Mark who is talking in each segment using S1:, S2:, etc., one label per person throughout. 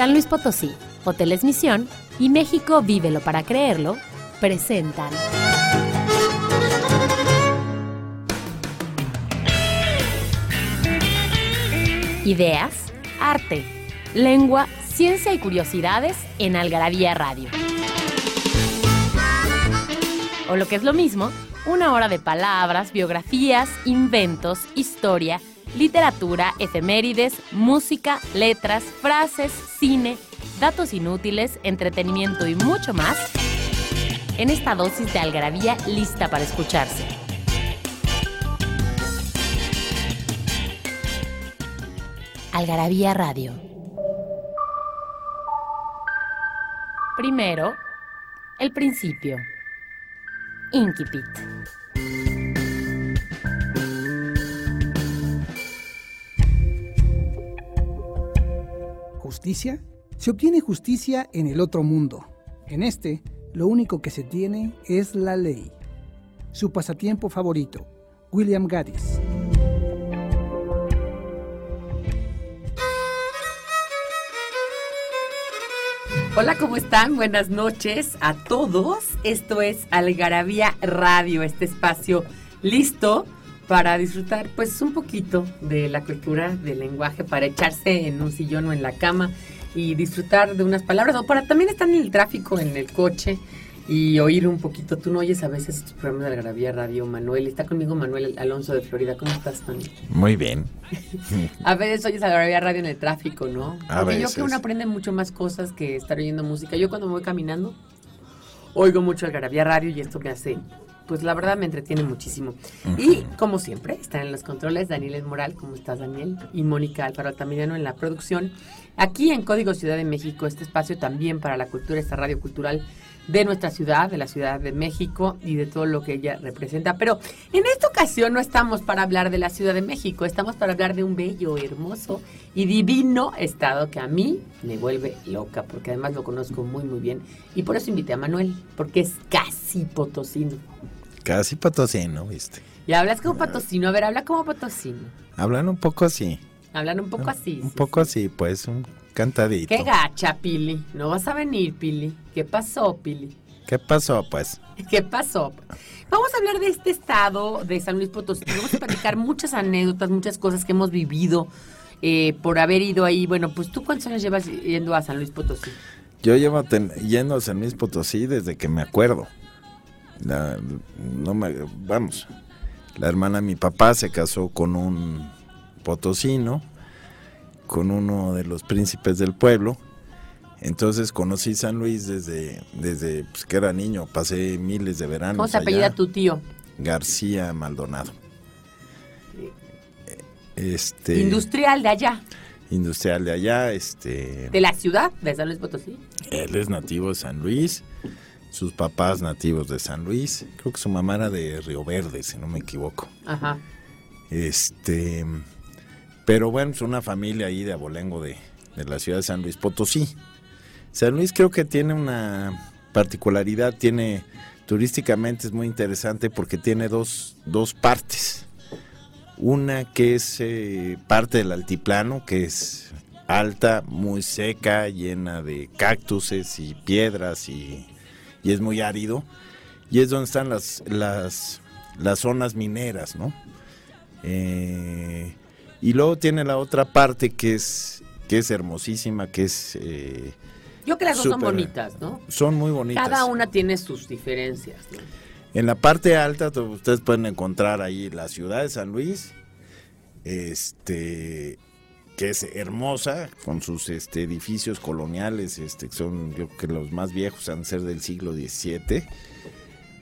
S1: San Luis Potosí, Hoteles Misión y México Vívelo para Creerlo presentan. Ideas, arte, lengua, ciencia y curiosidades en Algarabía Radio. O lo que es lo mismo, una hora de palabras, biografías, inventos, historia, literatura, efemérides, música, letras, frases, cine, datos inútiles, entretenimiento y mucho más en esta dosis de algarabía lista para escucharse. Algarabía Radio. Primero, el principio. Inquipit.
S2: ¿Justicia? Se obtiene justicia en el otro mundo. En este, lo único que se tiene es la ley. Su pasatiempo favorito, William Gaddis.
S3: Hola, ¿cómo están? Buenas noches a todos. Esto es Algarabía Radio, este espacio listo para disfrutar pues un poquito de la cultura del lenguaje, para echarse en un sillón o en la cama y disfrutar de unas palabras, o para también estar en el tráfico, en el coche y oír un poquito. Tú no oyes a veces estos programas de Algarabía Radio, Manuel. Está conmigo Manuel Alonso de Florida. ¿Cómo estás, Manuel?
S4: Muy bien.
S3: a veces oyes Algarabía Radio en el tráfico, ¿no?
S4: A
S3: Porque yo
S4: veces.
S3: creo que uno aprende mucho más cosas que estar oyendo música. Yo cuando me voy caminando, oigo mucho Algarabía Radio y esto me hace, pues la verdad me entretiene muchísimo. Y como siempre, están en los controles Daniel El Moral, ¿cómo estás Daniel? Y Mónica Alfaro Altamirano en la producción. Aquí en Código Ciudad de México, este espacio también para la cultura, esta radio cultural de nuestra ciudad, de la Ciudad de México y de todo lo que ella representa. Pero en esta ocasión no estamos para hablar de la Ciudad de México, estamos para hablar de un bello, hermoso y divino estado que a mí me vuelve loca, porque además lo conozco muy, muy bien. Y por eso invité a Manuel, porque es casi potosino.
S4: Casi potosino, ¿viste?
S3: Y hablas como potosino, a ver, habla como potosino.
S4: Hablan un poco así.
S3: Hablan un poco así.
S4: Un
S3: sí,
S4: poco
S3: sí.
S4: así, pues, un cantadito.
S3: Qué gacha, Pili. No vas a venir, Pili. ¿Qué pasó, Pili?
S4: ¿Qué pasó, pues?
S3: ¿Qué pasó? Vamos a hablar de este estado de San Luis Potosí. Vamos a platicar muchas anécdotas, muchas cosas que hemos vivido eh, por haber ido ahí. Bueno, pues tú cuántos años llevas yendo a San Luis Potosí?
S4: Yo llevo ten- yendo a San Luis Potosí desde que me acuerdo. La- no me, vamos, la hermana de mi papá se casó con un potosino, con uno de los príncipes del pueblo. Entonces conocí San Luis desde, desde pues, que era niño. Pasé miles de veranos.
S3: ¿Cómo se apellida tu tío?
S4: García Maldonado. Este
S3: Industrial de allá,
S4: industrial de allá, este
S3: de la ciudad de San Luis Potosí.
S4: él es nativo de San Luis, sus papás nativos de San Luis, creo que su mamá era de Río Verde, si no me equivoco.
S3: Ajá.
S4: Este, pero bueno, es una familia ahí de abolengo de, de la ciudad de San Luis Potosí. San Luis creo que tiene una particularidad, tiene turísticamente es muy interesante porque tiene dos, dos partes. Una que es eh, parte del altiplano, que es alta, muy seca, llena de cactuses y piedras y, y es muy árido. Y es donde están las, las, las zonas mineras, ¿no? Eh, y luego tiene la otra parte que es, que es hermosísima, que es... eh,
S3: Yo creo que las dos son bonitas, ¿no?
S4: son muy bonitas.
S3: Cada una tiene sus diferencias. ¿no?
S4: En la parte alta ustedes pueden encontrar ahí la ciudad de San Luis, este que es hermosa con sus este, edificios coloniales, este que son yo creo que los más viejos han de ser del siglo XVII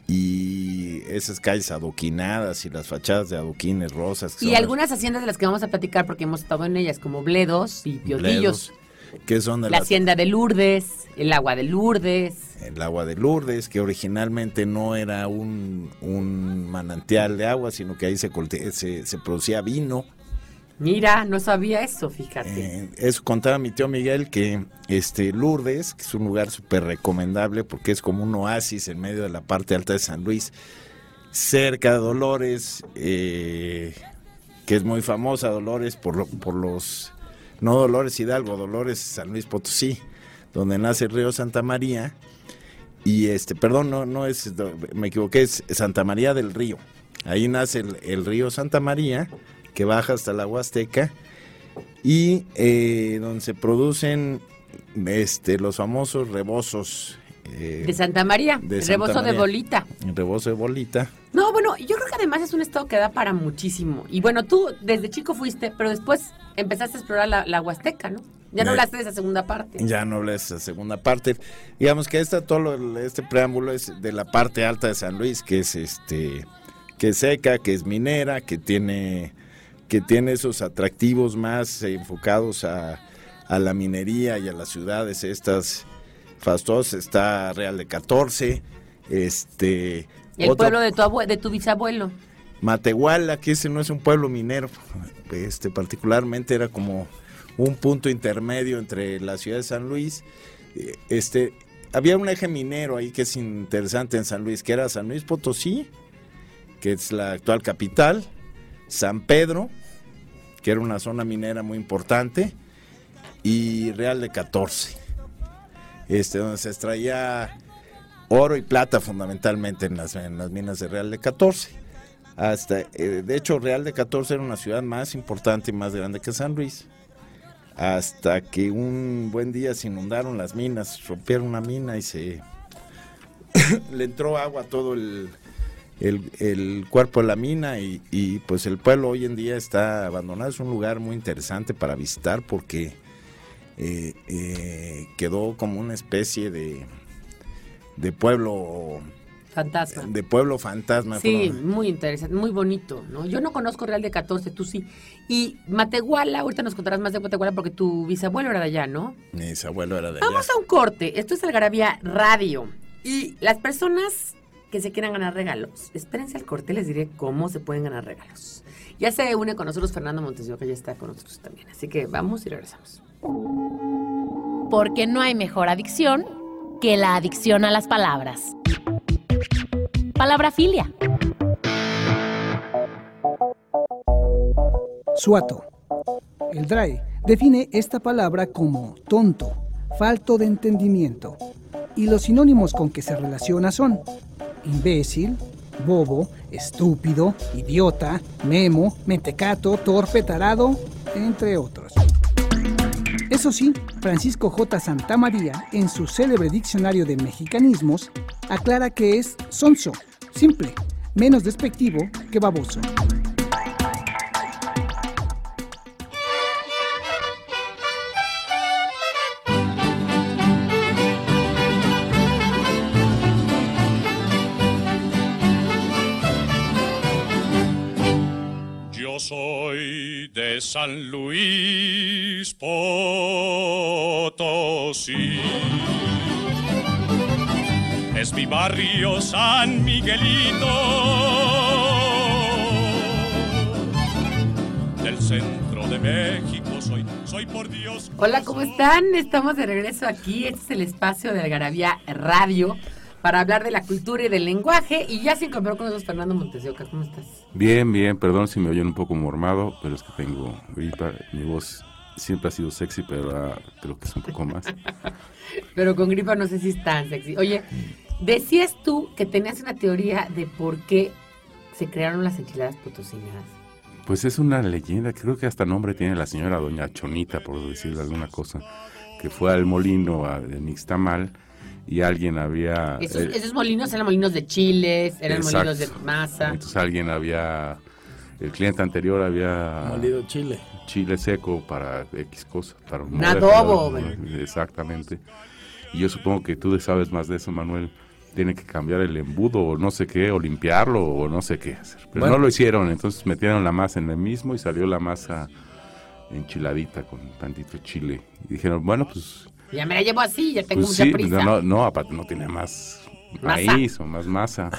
S4: y esas calles adoquinadas y las fachadas de adoquines rosas. que
S3: Y
S4: las-
S3: algunas haciendas de las que vamos a platicar porque hemos estado en ellas, como Bledos y Piotillos.
S4: que son de
S3: La hacienda de Lourdes, el agua de Lourdes.
S4: el agua de Lourdes, que originalmente no era un, un manantial de agua, sino que ahí se, se, se producía vino.
S3: Mira, no sabía eso, fíjate.
S4: Eh, eso contaba mi tío Miguel que este Lourdes, que es un lugar súper recomendable porque es como un oasis en medio de la parte alta de San Luis, cerca de Dolores, eh, que es muy famosa Dolores por, lo- por los no Dolores Hidalgo, Dolores San Luis Potosí, donde nace el río Santa María. Y este, perdón, no, no es, me equivoqué, es Santa María del Río. Ahí nace el, río Santa María, que baja hasta la Huasteca, y eh, donde se producen este, los famosos rebozos.
S3: Eh, de Santa María, de rebozo de bolita.
S4: El rebozo de bolita.
S3: No, bueno, yo creo que además es un estado que da para muchísimo. Y bueno, tú desde chico fuiste, pero después empezaste a explorar la, Huasteca, ¿no? Ya no hablaste de esa segunda parte.
S4: Ya no hablaste de esa segunda parte. Digamos que esta, todo este preámbulo es de la parte alta de San Luis, que es este, que es seca, que es minera, que tiene, que tiene esos atractivos más enfocados a, a la minería y a las ciudades estas fastosas. Está Real de 14, este
S3: el pueblo de tu, de tu bisabuelo.
S4: Matehuala, que ese no es un pueblo minero, este particularmente era como un punto intermedio entre la ciudad de San Luis. Eh, este, había un eje minero ahí que es interesante en San Luis, que era San Luis Potosí, que es la actual capital, San Pedro, que era una zona minera muy importante, y Real de 14, este, donde se extraía oro y plata fundamentalmente en las, minas de Real de 14. Hasta, eh, de hecho, Real de 14 era una ciudad más importante y más grande que San Luis. Hasta que un buen día se inundaron las minas, rompieron una mina y se le entró agua a todo el, el, cuerpo de la mina y, y, pues el pueblo hoy en día está abandonado. Es un lugar muy interesante para visitar porque eh, eh, quedó como una especie de de pueblo
S3: fantasma.
S4: De pueblo fantasma.
S3: Sí, muy interesante, muy bonito, ¿no? Yo no conozco Real de 14, tú sí. Y Matehuala, ahorita nos contarás más de Matehuala porque tu bisabuelo era de allá, ¿no?
S4: Mi bisabuelo era de allá.
S3: Vamos a un corte. Esto es Algarabía Radio. Y las personas que se quieran ganar regalos, espérense al corte, les diré cómo se pueden ganar regalos. Ya se une con nosotros Fernando Montes que ya está con nosotros también. Así que vamos y regresamos.
S1: Porque no hay mejor adicción que la adicción a las palabras. Palabra filia.
S2: Suato. El DRAE define esta palabra como tonto, falto de entendimiento, y los sinónimos con que se relaciona son imbécil, bobo, estúpido, idiota, memo, mentecato, torpe, tarado, entre otros. Eso sí, Francisco J. Santamaría, en su célebre diccionario de mexicanismos, aclara que es sonso, simple, menos despectivo que baboso.
S5: San Luis Potosí. Es mi barrio San Miguelito del centro de México. Soy, soy por Dios.
S3: Hola, ¿cómo están? Estamos de regreso aquí. Este es el espacio de Algarabía Radio para hablar de la cultura y del lenguaje. Y ya se incorporó con nosotros Fernando Montesioca. ¿Cómo estás?
S6: Bien, bien. Perdón si me oyen un poco mormado, pero es que tengo gripa. Mi voz siempre ha sido sexy, pero ahora creo que es un poco más.
S3: pero con gripa no sé si es tan sexy. Oye, decías tú que tenías una teoría de por qué se crearon las enchiladas potosinas.
S6: Pues es una leyenda, creo que hasta nombre tiene la señora Doña Chonita, por decirle alguna cosa, que fue al molino de Nixtamal y alguien había...
S3: Esos, molinos eran molinos de chiles, eran molinos de masa.
S6: Entonces alguien había... El cliente anterior había...
S4: Molido chile.
S6: Chile seco para X cosas. Para
S3: un adobo.
S6: Exactamente. Y yo supongo que tú sabes más de eso, Manuel. Tiene que cambiar el embudo o no sé qué, o limpiarlo o no sé qué hacer. Pero no lo hicieron, entonces metieron la masa en el mismo y salió la masa enchiladita con tantito chile. Y dijeron, bueno, pues
S3: ya me la llevo así, ya tengo pues mucha prisa.
S6: No, no, aparte no tiene más maíz o más masa.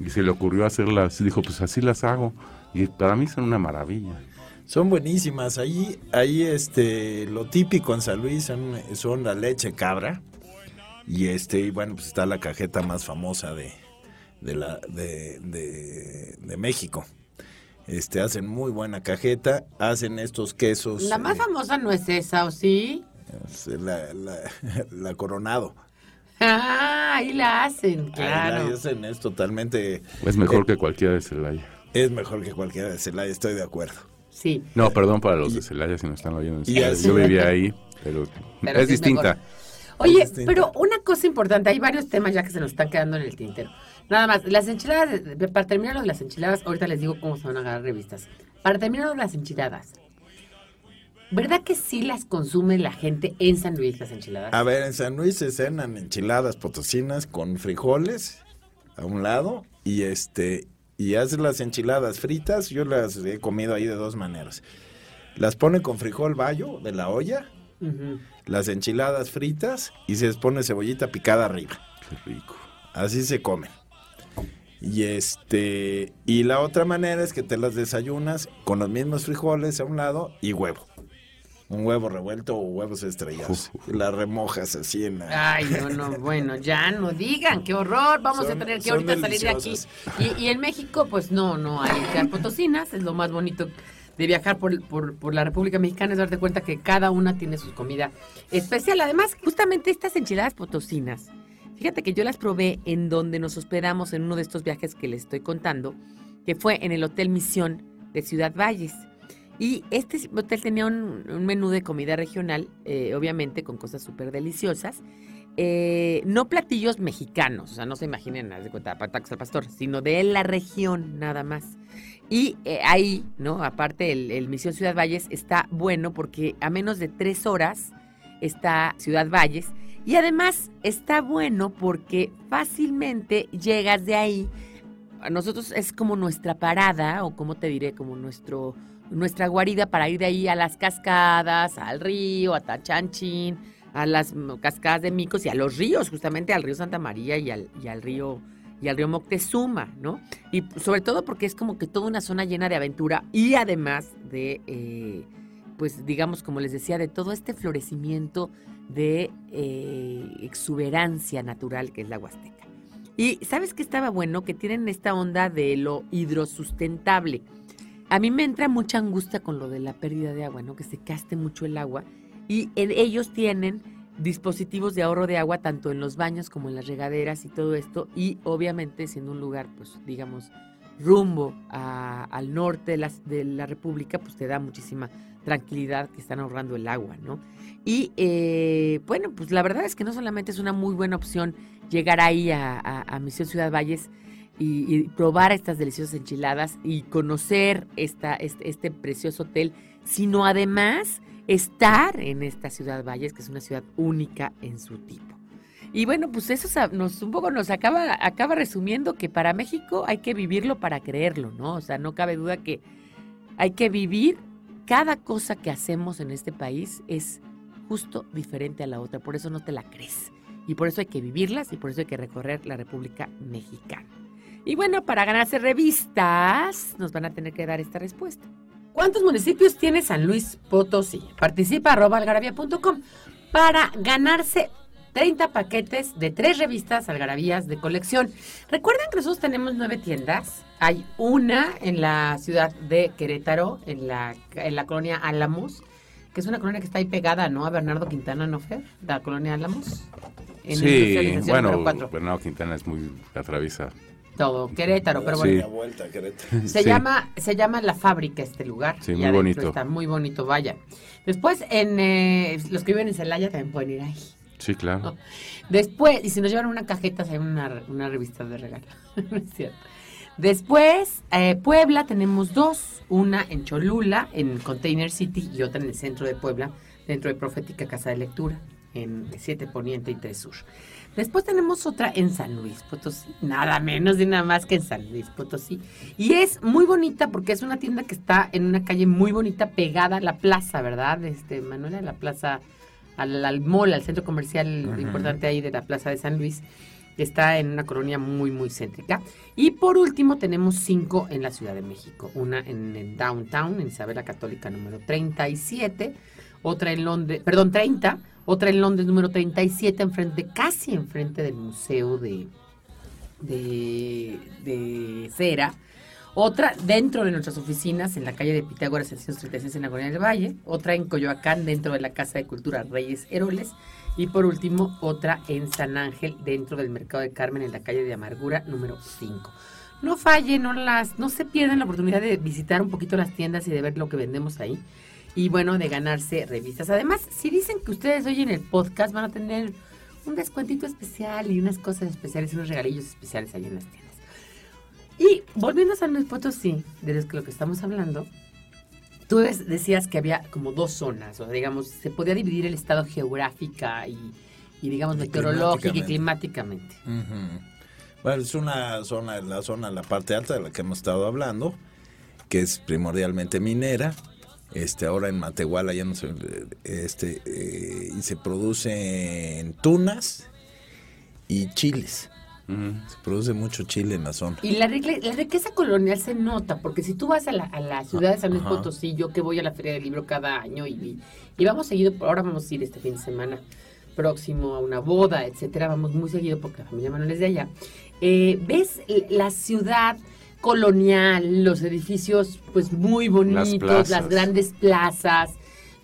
S6: y se le ocurrió hacerlas, dijo, pues así las hago. Y para mí son una maravilla.
S4: Son buenísimas. Ahí, ahí este, lo típico en San Luis son, la leche cabra. Y este, y bueno, pues está la cajeta más famosa de, de, la, de, de, México. Este, hacen muy buena cajeta, hacen estos quesos.
S3: La más
S4: eh,
S3: famosa no es esa, ¿o sí?
S4: La, la- la coronado.
S3: Ah, ahí la hacen,
S4: Ahí
S3: claro.
S4: la hacen, es totalmente,
S6: Es mejor que cualquiera de Celaya.
S4: es mejor que cualquiera de Celaya, estoy de acuerdo.
S3: Sí.
S6: No, perdón para los de Celaya si nos están oyendo. Yo vivía ahí, pero,
S3: Pero
S6: es
S3: sí
S6: distinta.
S3: mejor. Oye,
S4: distinta.
S3: pero una cosa importante, hay varios temas ya que se nos están quedando en el tintero. Nada más, las enchiladas, para terminar lo de las enchiladas, ahorita les digo cómo se van a agarrar revistas. Para terminar lo de las enchiladas, ¿verdad que sí las consume la gente en San Luis, las enchiladas?
S4: A ver, en San Luis se cenan enchiladas potosinas con frijoles a un lado y este y hace las enchiladas fritas, yo las he comido ahí de dos maneras. Las pone con frijol bayo de la olla, las enchiladas fritas y se les pone cebollita picada arriba.
S6: Qué rico.
S4: Así se comen. Y este y la otra manera es que te las desayunas con los mismos frijoles a un lado y huevo. Un huevo revuelto o huevos estrellados. Y las remojas así en la
S3: Ay, no, no, bueno, ya no digan, qué horror, vamos a tener que ahorita salir de aquí. Y, y en México, pues no, no hay que dar potosinas, es lo más bonito de viajar por, por, por la República Mexicana, es darte cuenta que cada una tiene su comida especial. Además, justamente estas enchiladas potosinas, fíjate que yo las probé en donde nos hospedamos en uno de estos viajes que les estoy contando, que fue en el Hotel Misión de Ciudad Valles. Y este hotel tenía un, menú de comida regional, eh, obviamente con cosas súper deliciosas. Eh, no platillos mexicanos, o sea, no se imaginen, de cuenta, tacos al pastor, sino de la región nada más. Y eh, ahí, ¿no? Aparte, el, el Misión Ciudad Valles está bueno porque a menos de tres horas está Ciudad Valles. Y además está bueno porque fácilmente llegas de ahí. A nosotros es como nuestra parada, o como te diré, como nuestro, nuestra guarida para ir de ahí a las cascadas, al río, a Tachanchín, a las cascadas de Micos y a los ríos, justamente al río Santa María y al, y al río y al río Moctezuma, ¿no? Y sobre todo porque es como que toda una zona llena de aventura y además de, eh, pues digamos, como les decía, de todo este florecimiento de eh, exuberancia natural que es la Huasteca. Y ¿sabes qué estaba bueno? Que tienen esta onda de lo hidrosustentable. A mí me entra mucha angustia con lo de la pérdida de agua, ¿no? Que se caste mucho el agua. Y en- ellos tienen dispositivos de ahorro de agua tanto en los baños como en las regaderas y todo esto. Y obviamente siendo un lugar, pues digamos, rumbo a- al norte de, la República, pues te da muchísima tranquilidad que están ahorrando el agua, ¿no? Y eh, bueno, pues la verdad es que no solamente es una muy buena opción llegar ahí a Misión Ciudad Valles y, probar estas deliciosas enchiladas y conocer esta, este, este precioso hotel, sino además estar en esta Ciudad Valles, que es una ciudad única en su tipo. Y bueno, pues eso nos un poco nos acaba, acaba resumiendo que para México hay que vivirlo para creerlo, ¿no? O sea, no cabe duda que hay que vivir cada cosa que hacemos en este país es justo diferente a la otra, por eso no te la crees. Y por eso hay que vivirlas y por eso hay que recorrer la República Mexicana. Y bueno, para ganarse revistas, nos van a tener que dar esta respuesta. ¿Cuántos municipios tiene San Luis Potosí? Participa arroba algarabía.com para ganarse 30 paquetes de tres revistas algarabías de colección. Recuerden que nosotros tenemos nueve tiendas. Hay una en la ciudad de Querétaro, en la, en la colonia Álamos, que es una colonia que está ahí pegada, ¿no? A Bernardo Quintana, ¿no, Fer? La colonia Álamos. En
S6: Sí, bueno. Bernardo Quintana es muy atraviesa.
S3: Todo Querétaro, pero
S6: Sí.
S3: bueno.
S4: Vuelta, Querétaro.
S3: Se
S6: Sí.
S3: llama se llama La Fábrica este lugar.
S6: Sí, muy bonito.
S3: Está muy bonito, vaya. Después, en eh, los que viven en Celaya también pueden ir ahí.
S6: Sí, claro.
S3: Después, y si nos llevan una cajeta, hay una, una revista de regalo. No es cierto. Después, eh, Puebla, tenemos dos. Una en Cholula, en Container City, y otra en el centro de Puebla, dentro de Profética Casa de Lectura, en 7 Poniente y 3 Sur. Después tenemos otra en San Luis Potosí, nada menos y nada más que en San Luis Potosí. Y es muy bonita porque es una tienda que está en una calle muy bonita, pegada a la plaza, ¿verdad? Este, Manuela, la plaza, al, al mall, al centro comercial importante ahí de la plaza de San Luis. que Está en una colonia muy, muy céntrica. Y por último, tenemos cinco en la Ciudad de México. Una en el Downtown, en Isabela Católica número 37. Otra en Londres, perdón, 30. Otra en Londres número 37, enfrente, casi enfrente del Museo de, de, Cera. Otra dentro de nuestras oficinas, en la calle de Pitágoras 636 en la Colonia del Valle. Otra en Coyoacán, dentro de la Casa de Cultura Reyes Heroles. Y por último, otra en San Ángel, dentro del Mercado de Carmen, en la calle de Amargura número 5. No fallen, no, las, no se pierdan la oportunidad de visitar un poquito las tiendas y de ver lo que vendemos ahí. Y bueno, de ganarse revistas. Además, si dicen que ustedes oyen el podcast, van a tener un descuentito especial y unas cosas especiales, unos regalillos especiales ahí en las tiendas. Y volviendo a San Luis Potosí, de lo que estamos hablando, tú decías que había como dos zonas, o sea, digamos, se podía dividir el estado geográfica y, y, digamos, meteorológica y
S4: climáticamente.
S3: climáticamente.
S4: Ujú. Bueno, es una zona, la zona, la parte alta de la que hemos estado hablando, que es primordialmente minera. Este, ahora en Matehuala ya no se, este, eh, y se produce en tunas y chiles. Se produce mucho chile en la zona.
S3: Y la, la riqueza colonial se nota, porque si tú vas a la, a la ciudad de San Luis
S4: Ajá.
S3: Potosí, yo que voy a la Feria del Libro cada año y, y vamos seguido, ahora vamos a ir este fin de semana próximo a una boda, etcétera, vamos muy seguido porque la familia Manuel es de allá. Eh, ves la ciudad colonial, los edificios pues muy bonitos, las, grandes plazas.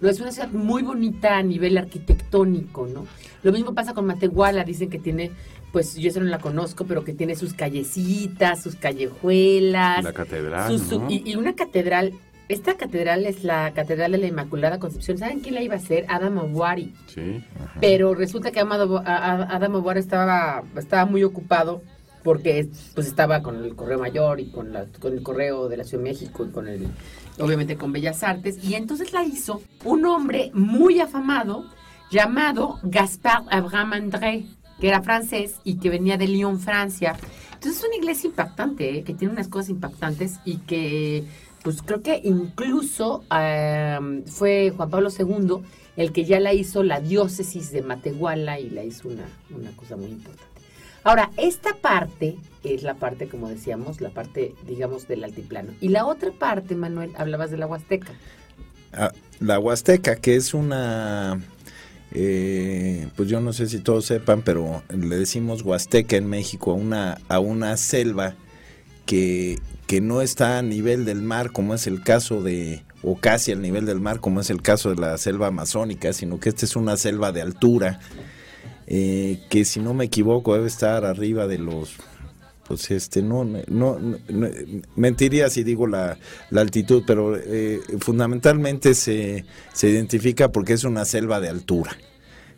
S3: No es una ciudad muy bonita a nivel arquitectónico, ¿no? Lo mismo pasa con Matehuala, dicen que tiene, pues yo esa no la conozco, pero que tiene sus callecitas, sus callejuelas.
S6: La catedral,
S3: sus- su-
S6: ¿no?
S3: y, y una catedral, esta catedral es la Catedral de la Inmaculada Concepción. ¿Saben quién la iba a hacer? Adam Awari.
S6: Sí.
S3: Pero resulta que Adam Awari estaba, estaba muy ocupado porque pues estaba con el Correo Mayor y con, la- con el Correo de la Ciudad de México y con el, obviamente con Bellas Artes. Y entonces la hizo un hombre muy afamado llamado Gaspard Abraham André, que era francés y que venía de Lyon, Francia. Entonces es una iglesia impactante, ¿eh? que tiene unas cosas impactantes y que, pues creo que incluso fue Juan Pablo II el que ya la hizo la diócesis de Matehuala y la hizo una, una cosa muy importante. Ahora, esta parte es la parte, como decíamos, la parte, digamos, del altiplano. Y la otra parte, Manuel, hablabas de la Huasteca.
S4: Ah, la Huasteca, que es una, eh, pues yo no sé si todos sepan, pero le decimos Huasteca en México a una, a una selva que, que no está a nivel del mar, como es el caso de, o casi al nivel del mar, como es el caso de la selva amazónica, sino que esta es una selva de altura, eh, que si no me equivoco debe estar arriba de los pues este no no, mentiría si digo la, la altitud pero eh, fundamentalmente se, se identifica porque es una selva de altura.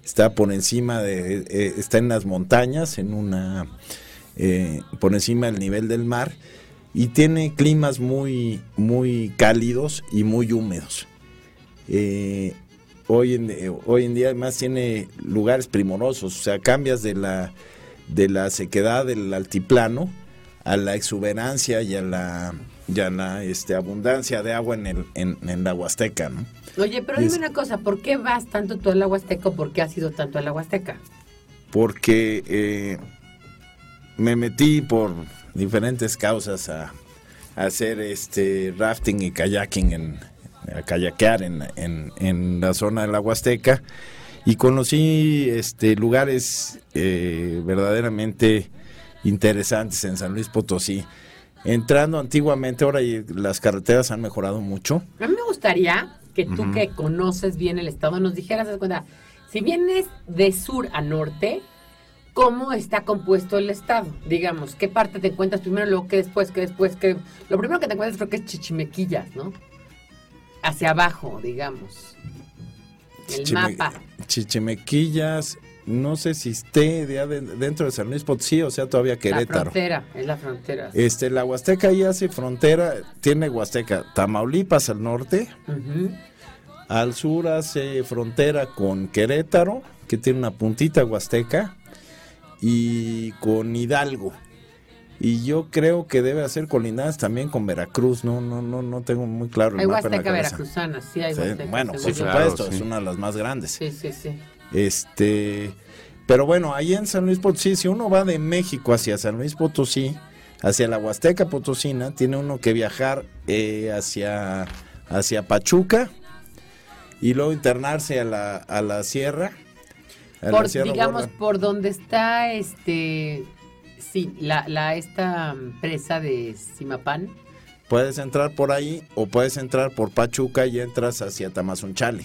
S4: Está por encima de eh, está en las montañas en una eh, por encima del nivel del mar y tiene climas muy muy cálidos y muy húmedos. Eh, hoy en eh, hoy en día además tiene lugares primorosos o sea cambias de la de la sequedad del altiplano a la exuberancia y a la, y a la este, abundancia de agua en, el, en, en la Huasteca, ¿no?
S3: Oye, pero
S4: Es-
S3: dime una cosa, ¿por qué vas tanto tú a la Huasteca o por qué has ido tanto a la Huasteca?
S4: Porque eh, me metí por diferentes causas a, a hacer este rafting y kayaking, en, a kayakear en, en, en la zona de la Huasteca y conocí este lugares eh, verdaderamente interesantes en San Luis Potosí. Entrando antiguamente, ahora las carreteras han mejorado mucho.
S3: A mí me gustaría que tú que conoces bien el estado nos dijeras, cuenta, si vienes de sur a norte, ¿cómo está compuesto el estado? Digamos, ¿qué parte te encuentras primero, luego que después, que después, que... Lo primero que te encuentras creo que es Chichimequillas, ¿no? Hacia abajo, digamos. El
S4: Chichime-
S3: mapa.
S4: Chichimequillas, no sé si esté de- de- dentro de San Luis Potosí, o sea, todavía
S3: La
S4: Querétaro.
S3: frontera, es la frontera.
S4: Este, la Huasteca ahí hace frontera, tiene Huasteca, Tamaulipas al norte, al sur hace frontera con Querétaro, que tiene una puntita Huasteca, y con Hidalgo. Y yo creo que debe hacer colindadas también con Veracruz, no, no, no, no tengo muy claro el
S3: Hay
S4: mapa en la
S3: veracruzana, sí hay
S4: Sí,
S3: Huasteca.
S4: bueno, por supuesto,
S6: sí.
S4: es una de las más grandes.
S3: Sí, sí, sí.
S4: Este, pero bueno, ahí en San Luis Potosí, si uno va de México hacia San Luis Potosí, hacia la Huasteca Potosina, tiene uno que viajar eh, hacia, hacia Pachuca y luego internarse a la, a la sierra. a la
S3: por,
S4: Sierra
S3: digamos, por donde está este sí, la, la esta presa de Simapán,
S4: Puedes entrar por ahí o puedes entrar por Pachuca y entras hacia Tamazunchale.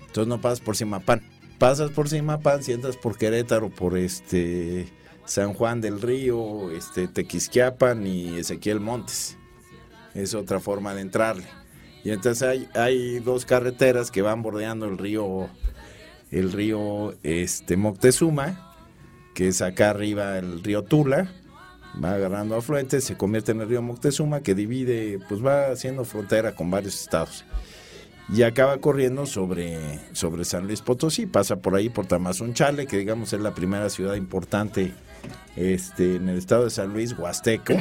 S4: Entonces no pasas por Simapán. Pasas por Simapán, si entras por Querétaro, por este San Juan del Río, este Tequisquiapan y Ezequiel Montes. Es otra forma de entrarle. Y entonces hay, hay dos carreteras que van bordeando el río, el río este, Moctezuma, que es acá arriba el río Tula, va agarrando afluentes, se convierte en el río Moctezuma, que divide, pues va haciendo frontera con varios estados. Y acaba corriendo sobre, sobre San Luis Potosí, pasa por ahí por Tamazunchale, que digamos es la primera ciudad importante este, en el estado de San Luis, Huasteco.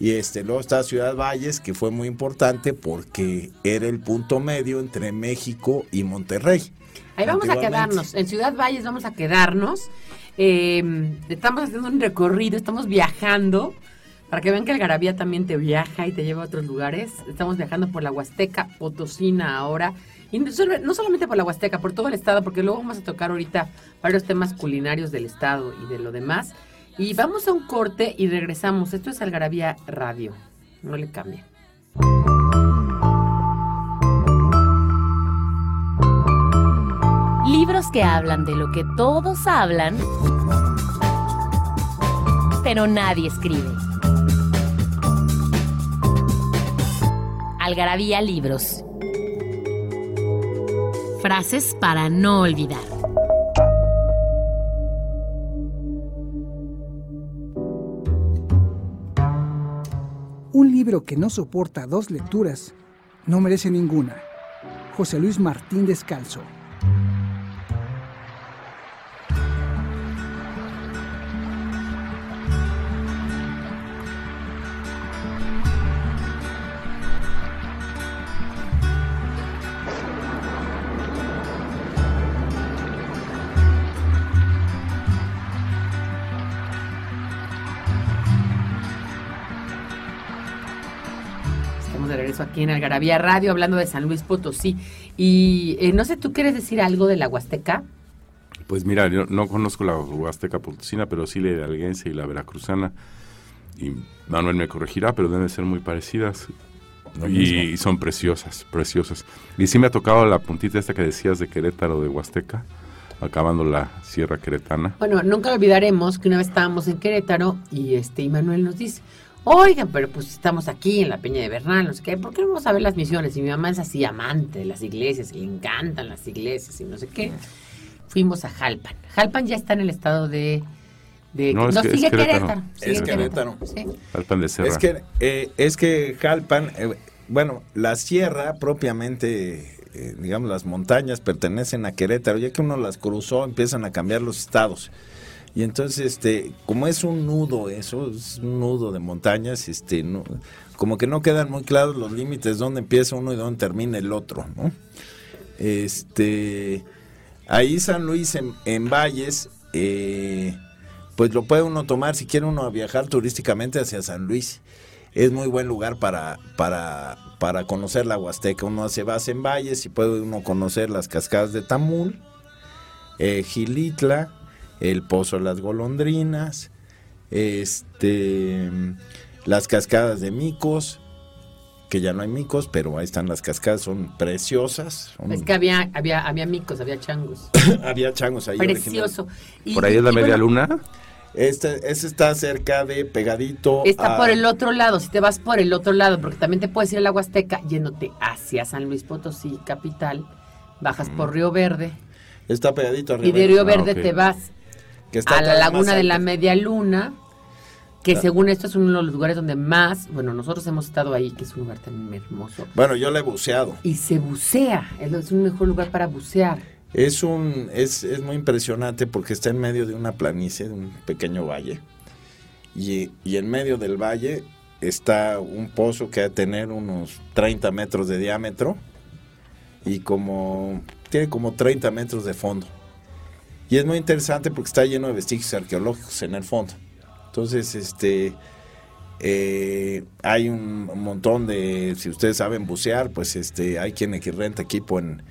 S4: Y este, luego está Ciudad Valles, que fue muy importante porque era el punto medio entre México y Monterrey.
S3: Ahí vamos a quedarnos. En Ciudad Valles vamos a quedarnos. Eh, estamos haciendo un recorrido, estamos viajando. Para que vean que el Garabía también te viaja y te lleva a otros lugares. Estamos viajando por la Huasteca Potosina ahora. Y no solamente por la Huasteca, por todo el estado, porque luego vamos a tocar ahorita varios temas culinarios del estado y de lo demás. Y vamos a un corte y regresamos. Esto es Algarabía Radio. No le cambien.
S1: Libros que hablan de lo que todos hablan, pero nadie escribe. Algarabía Libros. Frases para no olvidar.
S2: Un libro que no soporta dos lecturas no merece ninguna. José Luis Martín Descalzo.
S3: Aquí en Algarabía Radio, hablando de San Luis Potosí. Y eh, no sé, ¿tú quieres decir algo de la Huasteca?
S6: Pues mira, yo no conozco la Huasteca Potosina, pero sí la hidalguense y la veracruzana. Y Manuel me corregirá, pero deben ser muy parecidas. y, son preciosas, preciosas. Y sí me ha tocado la puntita esta que decías de Querétaro, de Huasteca, acabando la Sierra Queretana.
S3: Bueno, nunca olvidaremos que una vez estábamos en Querétaro y este y Manuel nos dice, Oigan, pero pues estamos aquí en la Peña de Bernal, no sé qué, ¿por qué no vamos a ver las misiones? Y mi mamá es así amante de las iglesias, y le encantan las iglesias y no sé qué. Fuimos a Jalpan. Jalpan ya está en el estado de... de
S6: no, sigue Querétaro.
S4: es Querétaro.
S6: Jalpan de Serra.
S4: Es que, eh, es que Jalpan, eh, bueno, la sierra propiamente, eh, digamos, las montañas pertenecen a Querétaro. Ya que uno las cruzó, empiezan a cambiar los estados. Y entonces, este, como es un nudo eso, es un nudo de montañas, este, como que no quedan muy claros los límites dónde empieza uno y dónde termina el otro, ¿no? Este, ahí San Luis en, Valles, eh, pues lo puede uno tomar si quiere uno viajar turísticamente hacia San Luis. Es muy buen lugar para, para, para conocer la Huasteca. Uno hace base en Valles y puede uno conocer las cascadas de Tamul, eh, Gilitla, el Pozo de las Golondrinas, este, las cascadas de micos, que ya no hay micos, pero ahí están las cascadas, son preciosas.
S3: Es que había, había, había micos, había changos.
S4: había changos ahí.
S3: Precioso.
S6: ¿Por ahí es la media luna?
S4: Este, ese está cerca de pegadito.
S3: Está por el otro lado, si te vas por el otro lado, porque también te puedes ir a la Huasteca yéndote hacia San Luis Potosí, capital, bajas por Río Verde.
S4: Está pegadito
S3: arriba. Y de Río Verde ah, te vas a la laguna de la media luna, que según esto es uno de los lugares donde más, bueno, nosotros hemos estado ahí, que es un lugar tan hermoso.
S4: Bueno, yo le he buceado.
S3: Y se bucea, es un mejor lugar para bucear.
S4: Es un, es, es muy impresionante porque está en medio de una planicie, de un pequeño valle. Y, y en medio del valle está un pozo que ha de tener unos 30 metros de diámetro y como tiene como 30 metros de fondo. Y es muy interesante porque está lleno de vestigios arqueológicos en el fondo. Entonces, este, eh, hay un, montón de, si ustedes saben bucear, pues este, hay quien renta equipo en,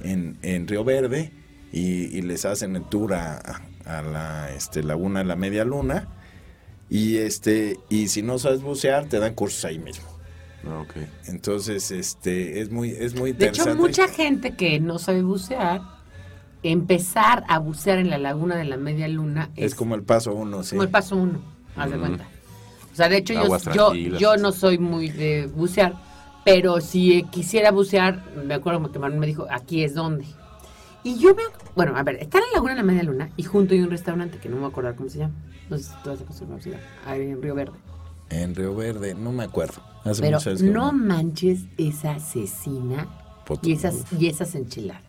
S4: en, Río Verde y, les hacen el tour a, la este, laguna de la media luna. Y, este, y si no sabes bucear, te dan cursos ahí mismo.
S6: Ah.
S4: Entonces, este, es muy, es muy
S3: De hecho,
S4: interesante.
S3: mucha gente que no sabe bucear, empezar a bucear en la laguna de la media luna
S4: es como el paso uno, sí.
S3: como el paso uno, haz de
S6: Mm.
S3: cuenta. O sea, de hecho, yo, yo, yo no soy muy de bucear, pero si eh, quisiera bucear, me acuerdo que Manuel me dijo, aquí es donde. Y yo veo, bueno, a ver, está en la laguna de la media luna y junto hay un restaurante que no me voy a acordar cómo se llama. No sé si tú vas a ciudad, ahí en Río Verde.
S4: En Río Verde, no me acuerdo. Hace
S3: Pero
S4: muchos años que
S3: no manches esa cecina
S4: Pot-
S3: y esas, y esas enchiladas.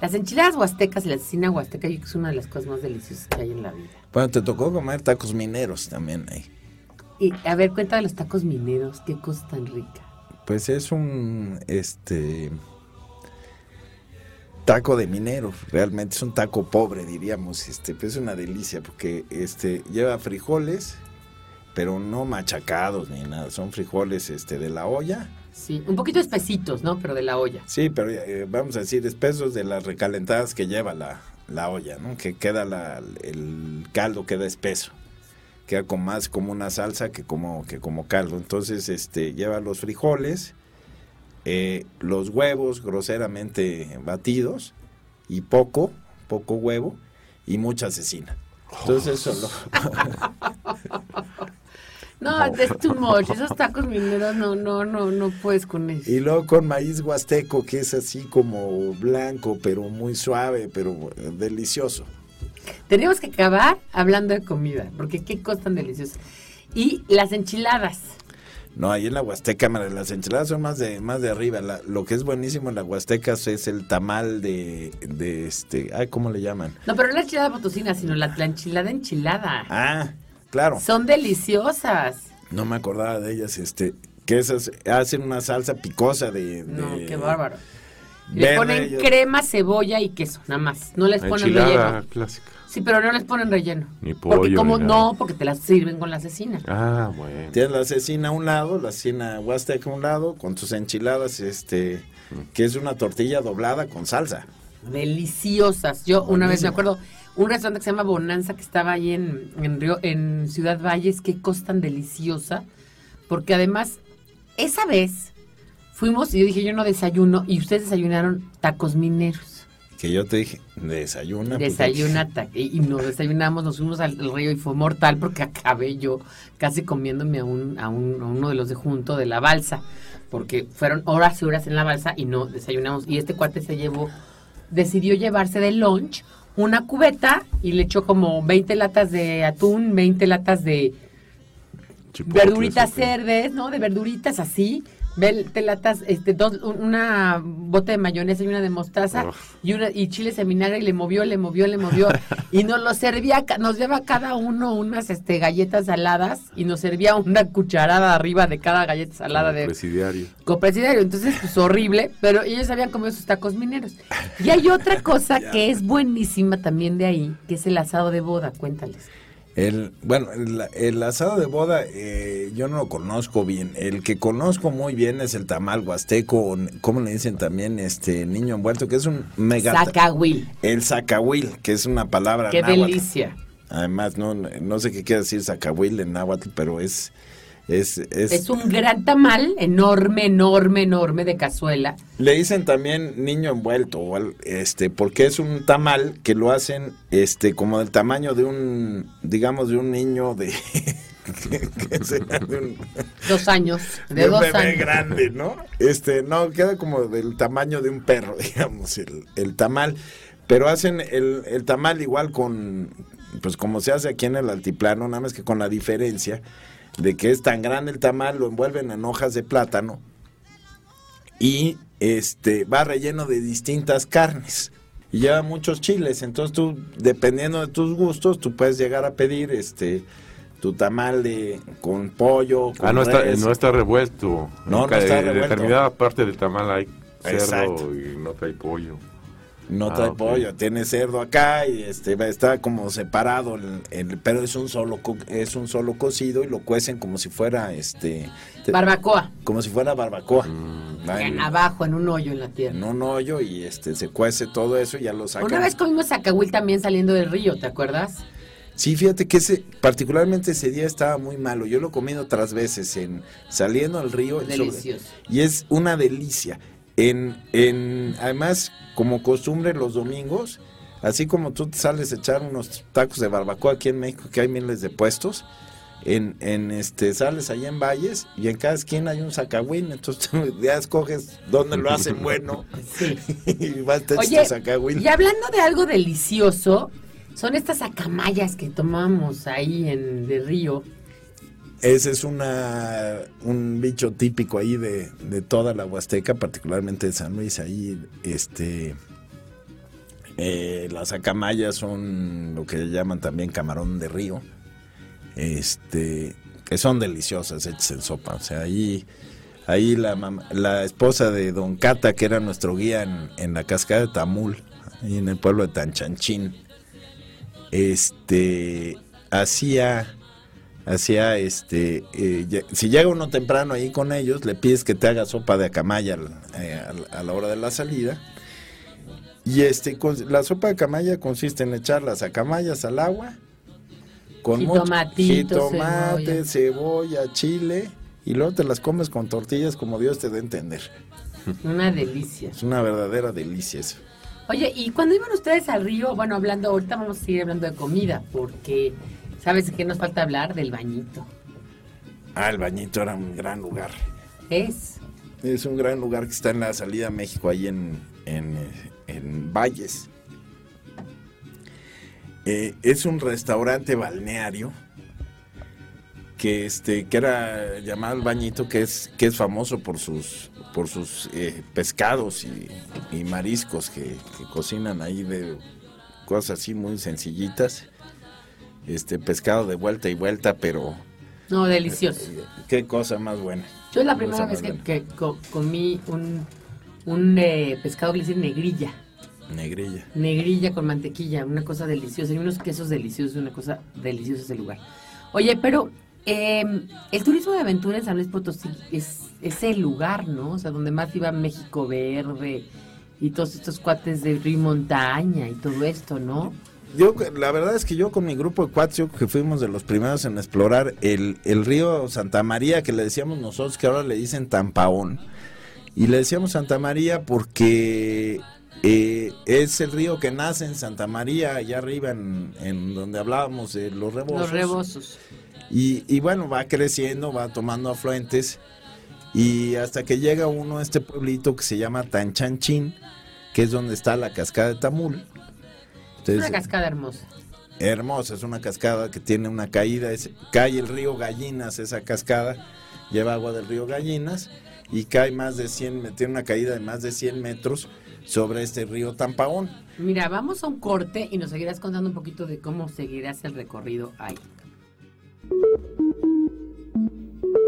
S3: Las enchiladas huastecas y la cecina huasteca yo creo que es una de las cosas más deliciosas que hay en la vida.
S4: Bueno, te tocó comer tacos mineros también ahí.
S3: Y a ver, cuenta de los tacos mineros, qué cosa tan rica.
S4: Pues es un, este, taco de minero. Realmente es un taco pobre, diríamos. Este, pues es una delicia porque, este, lleva frijoles, pero no machacados ni nada. Son frijoles, este, de la olla.
S3: Sí, un poquito espesitos, ¿no? Pero de la olla.
S4: Sí, pero eh, vamos a decir espesos de las recalentadas que lleva la, la olla, ¿no? Que queda la, el caldo queda espeso. Queda con más como una salsa que como, que como caldo. Entonces, este, lleva los frijoles, eh, los huevos groseramente batidos y poco, poco huevo y mucha cecina. Entonces eso lo,
S3: No, es too much. Esos tacos mineros no, no, no, no puedes con eso.
S4: Y luego con maíz huasteco, que es así como blanco, pero muy suave, pero delicioso.
S3: Tenemos que acabar hablando de comida, porque qué cosa tan deliciosa. Y las enchiladas.
S4: No, ahí en la Huasteca, las enchiladas son más de más de arriba. La- lo que es buenísimo en la Huasteca es el tamal de, de este, ay, ¿cómo le llaman?
S3: No, pero no la enchilada potosina, sino la, la enchilada enchilada.
S4: Ah, claro.
S3: Son deliciosas.
S4: No me acordaba de ellas, este, que esas hacen una salsa picosa de,
S3: No, qué bárbaro. Le ponen crema, cebolla y queso, nada más. No les ponen
S6: Enchilada
S3: relleno.
S6: clásica.
S3: Sí, pero no les ponen relleno.
S6: Ni
S3: Porque
S6: pollo,
S3: como
S6: ni nada.
S3: no, porque te las sirven con la cecina.
S6: Ah, bueno.
S4: Tienes la cecina a un lado, la cecina huasteca a un lado, con tus enchiladas, este, que es una tortilla doblada con salsa.
S3: Deliciosas. Yo una vez me acuerdo, un restaurante que se llama Bonanza, que estaba ahí en, en, Río, en Ciudad Valles, qué cosa tan deliciosa. Porque además, esa vez fuimos y yo dije, yo no desayuno, y ustedes desayunaron tacos mineros.
S4: Que yo te dije, desayuna. pues,
S3: Desayuna ta- y, y nos desayunamos, nos fuimos al, al río y fue mortal porque acabé yo casi comiéndome a, un, a, un- a uno de los de junto de la balsa, porque fueron horas y horas en la balsa y no desayunamos. Y este cuate se llevó, decidió llevarse de lunch una cubeta y le echó como 20 latas de atún, 20 latas de verduritas verdes, ¿no? De verduritas así. 20 latas, este, dos, un- una bote de mayonesa y una de mostaza
S6: Uf.
S3: y una y chiles en vinagre y le movió, le movió, le movió y nos lo servía, nos lleva cada uno unas este galletas saladas y nos servía una cucharada arriba de cada galleta salada
S6: Como
S3: de
S6: presidiario.
S3: copresidiario, entonces pues horrible, pero ellos habían comido sus tacos mineros. Y hay otra cosa que es buenísima también de ahí, que es el asado de boda, cuéntales.
S4: El, bueno, el, el asado de boda eh, yo no lo conozco bien. El que conozco muy bien es el tamal huasteco, o n- ¿cómo le dicen también? Este niño envuelto, que es un mega...
S3: Zacahuil,
S4: El zacahuil, que es una palabra
S3: qué
S4: náhuatl.
S3: delicia.
S4: Además, no, no sé qué quiere decir zacahuil en náhuatl, pero es... Es, es,
S3: Es un gran tamal, enorme, enorme, enorme de cazuela.
S4: Le dicen también niño envuelto, este, porque es un tamal que lo hacen, este, como del tamaño de un, digamos, de un niño de, que de un,
S3: Dos años, de,
S4: de un bebé
S3: años.
S4: grande, ¿no? Este, no, queda como del tamaño de un perro, digamos, el, el tamal. Pero hacen el, el tamal igual con, pues como se hace aquí en el altiplano, nada más que con la diferencia de que es tan grande el tamal, lo envuelven en hojas de plátano y este va relleno de distintas carnes. Y lleva muchos chiles, entonces tú, dependiendo de tus gustos, tú puedes llegar a pedir este tu tamal de con pollo, con
S6: Ah, no está, no está revuelto.
S4: No, está revuelto.
S6: determinada parte del tamal hay cerdo
S4: Exacto.
S6: y no trae pollo.
S4: No
S6: Ah,
S4: trae pollo, tiene cerdo acá y este va- está como separado, el, el- pero es un solo co- es un solo cocido y lo cuecen como si fuera este te-
S3: Barbacoa,
S4: como si fuera barbacoa.
S6: Mm.
S4: En,
S3: abajo, en un hoyo en la tierra.
S4: en un hoyo y este se cuece todo eso y ya lo sacan.
S3: Una vez comimos zacahuil también saliendo del río, ¿te acuerdas?
S4: Sí, fíjate que ese, particularmente ese día estaba muy malo. Yo lo he comido otras veces en saliendo al río. sobre- y es una delicia. En, en, además, como costumbre los domingos, así como tú te sales a echar unos tacos de barbacoa aquí en México, que hay miles de puestos, en, en este sales allá en Valles y en cada esquina hay un sacahuín, entonces tú ya escoges dónde lo hacen bueno
S3: Sí.
S4: y vas echas
S3: Oye,
S4: sacahuín.
S3: y hablando de algo delicioso, son estas acamayas que tomamos ahí en de río.
S4: Ese es una, un bicho típico ahí de, de toda la Huasteca, particularmente de San Luis. Ahí, este, eh, las acamayas son lo que llaman también camarón de río, este, que son deliciosas hechas en sopa. O sea, ahí, ahí la, la esposa de Don Cata, que era nuestro guía en, en la cascada de Tamul, ahí en el pueblo de Tanchanchín, este, hacía hacía este eh, si llega uno temprano ahí con ellos le pides que te haga sopa de acamaya eh, a la hora de la salida y este la sopa de acamaya consiste en echar las acamayas al agua con mucho-
S3: Jitomatito,
S4: jitomate, cebolla, chile y luego te las comes con tortillas como Dios te dé a entender.
S3: Una delicia.
S4: Es una verdadera delicia eso.
S3: Oye, y cuando iban ustedes al río, bueno, hablando, ahorita vamos a seguir hablando de comida, porque ¿sabes qué nos falta hablar? Del bañito.
S4: Ah, el bañito era un gran lugar.
S3: Es.
S4: Es un gran lugar que está en la salida a México, ahí en, en, en Valles. Eh, es un restaurante balneario que este que era llamado el Bañito, que es que es famoso por sus por sus eh, pescados y, y mariscos que, que cocinan ahí de cosas así muy sencillitas. Este pescado de vuelta y vuelta, pero
S3: No, delicioso.
S4: qué cosa más buena.
S3: Yo es la primera vez que, que co- comí un, un eh, pescado que le dicen negrilla.
S4: Negrilla.
S3: Negrilla con mantequilla, una cosa deliciosa. Y unos quesos deliciosos, una cosa deliciosa ese lugar. Oye, pero eh, el turismo de aventura en San Luis Potosí es, es el lugar, ¿no? O sea, donde más iba México Verde y todos estos cuates de río y montaña y todo esto, ¿no?
S4: Yo, la verdad es que yo con mi grupo de cuates, yo que fuimos de los primeros en explorar el, el río Santa María, que le decíamos nosotros, que ahora le dicen Tampaón. Y le decíamos Santa María porque eh, es el río que nace en Santa María, allá arriba en, en donde hablábamos de los rebozos.
S3: Los rebozos.
S4: Y, y bueno, va creciendo, va tomando afluentes. Y hasta que llega uno a este pueblito que se llama Tanchanchín, que es donde está la cascada de Tamul.
S3: Es
S4: Entonces,
S3: una cascada hermosa.
S4: hermosa, es una cascada que tiene una caída, es- cae el río Gallinas, esa cascada, lleva agua del río Gallinas y cae más de 100, me- tiene una caída de más de 100 metros sobre este río Tampaón.
S3: Mira, vamos a un corte y nos seguirás contando un poquito de cómo seguirás el recorrido ahí.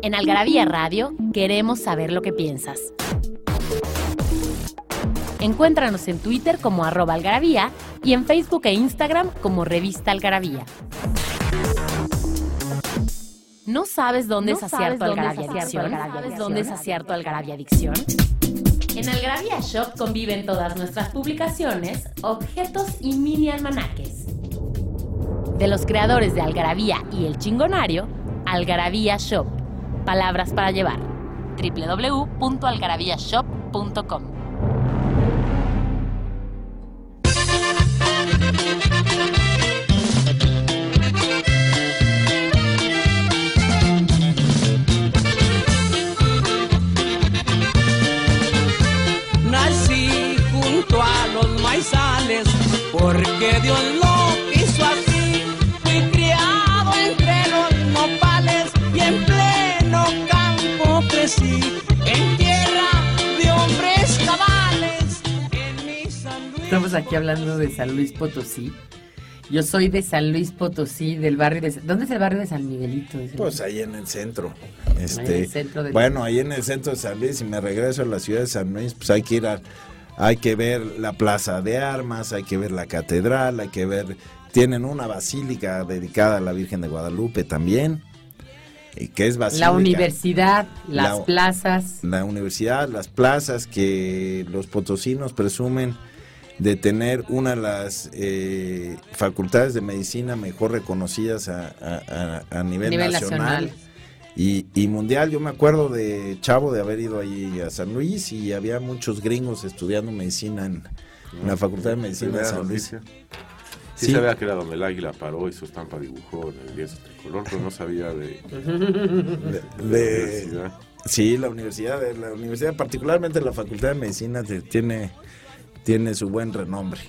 S1: En Algarabía Radio queremos saber lo que piensas. Encuéntranos en Twitter como arroba algarabía y en Facebook e Instagram como revista algarabía. ¿No sabes dónde
S7: ¿No dónde es
S1: algarabia adicción? ¿Sabes dónde es acierto algarabia adicción? En Algarabía Shop conviven todas nuestras publicaciones, objetos y mini almanaques. De los creadores de Algarabía y El Chingonario, Algarabía Shop. Palabras para llevar. www.algarabíashop.com
S3: aquí hablando de San Luis Potosí. Yo soy de San Luis Potosí, del barrio de... ¿Dónde es el barrio de San Miguelito?
S4: Pues ahí en el centro.
S3: Ahí
S4: Este,
S3: en el centro del-
S4: Bueno, ahí en el centro de San Luis, si me regreso a la ciudad de San Luis, pues hay que ir a, hay que ver la plaza de armas, hay que ver la catedral, hay que ver, tienen una basílica dedicada a la Virgen de Guadalupe también, y que es basílica.
S3: La universidad, las
S4: La-
S3: plazas.
S4: La universidad, las plazas que los potosinos presumen de tener una de las eh, facultades de medicina mejor reconocidas a, a- a- a nivel,
S3: Nivel
S4: nacional.
S3: nacional.
S4: Y, y mundial, yo me acuerdo de Chavo de haber ido ahí a San Luis y había muchos gringos estudiando medicina en, en la Facultad de Medicina de San Luis.
S6: Sí,
S4: Sí.
S6: sabía que era donde el águila paró y su estampa dibujó el lienzo tricolor, pero no sabía de,
S4: De-
S6: la
S4: de-
S6: universidad.
S4: sí, la universidad, de- la universidad, particularmente la Facultad de Medicina, te- tiene, tiene su buen renombre.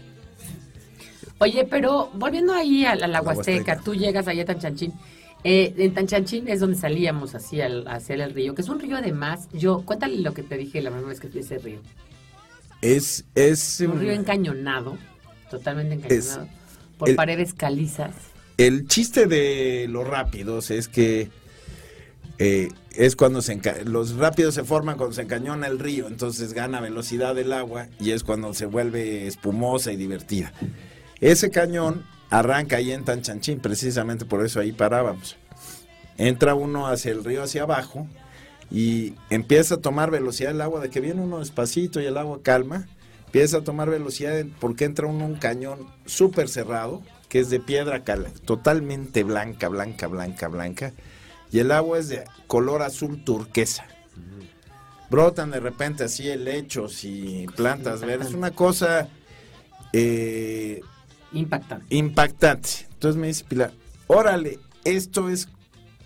S3: Oye, pero volviendo ahí a la, a la Huasteca,
S4: Huasteca.
S3: tú llegas allá a Tanchanchín. Eh, en Tanchanchín es donde salíamos hacia el, hacia el río, que es un río además. Yo, cuéntale lo que te dije la primera vez que fui ese río.
S4: Es, es
S3: Un río encañonado, totalmente encañonado, por
S4: el-
S3: paredes calizas.
S4: El chiste de los rápidos es que eh, es cuando se los rápidos se forman cuando se encañona el río, entonces gana velocidad el agua y es cuando se vuelve espumosa y divertida. Ese cañón arranca ahí en Tanchanchín, precisamente por eso ahí parábamos. Entra uno hacia el río hacia abajo y empieza a tomar velocidad el agua, de que viene uno despacito y el agua calma, empieza a tomar velocidad porque entra uno un cañón súper cerrado, que es de piedra totalmente blanca, blanca, blanca, blanca, y el agua es de color azul turquesa. Brotan de repente así helechos y plantas verdes, una cosa eh,
S3: Impactante.
S4: impactante. Entonces me dice Pilar, órale, esto es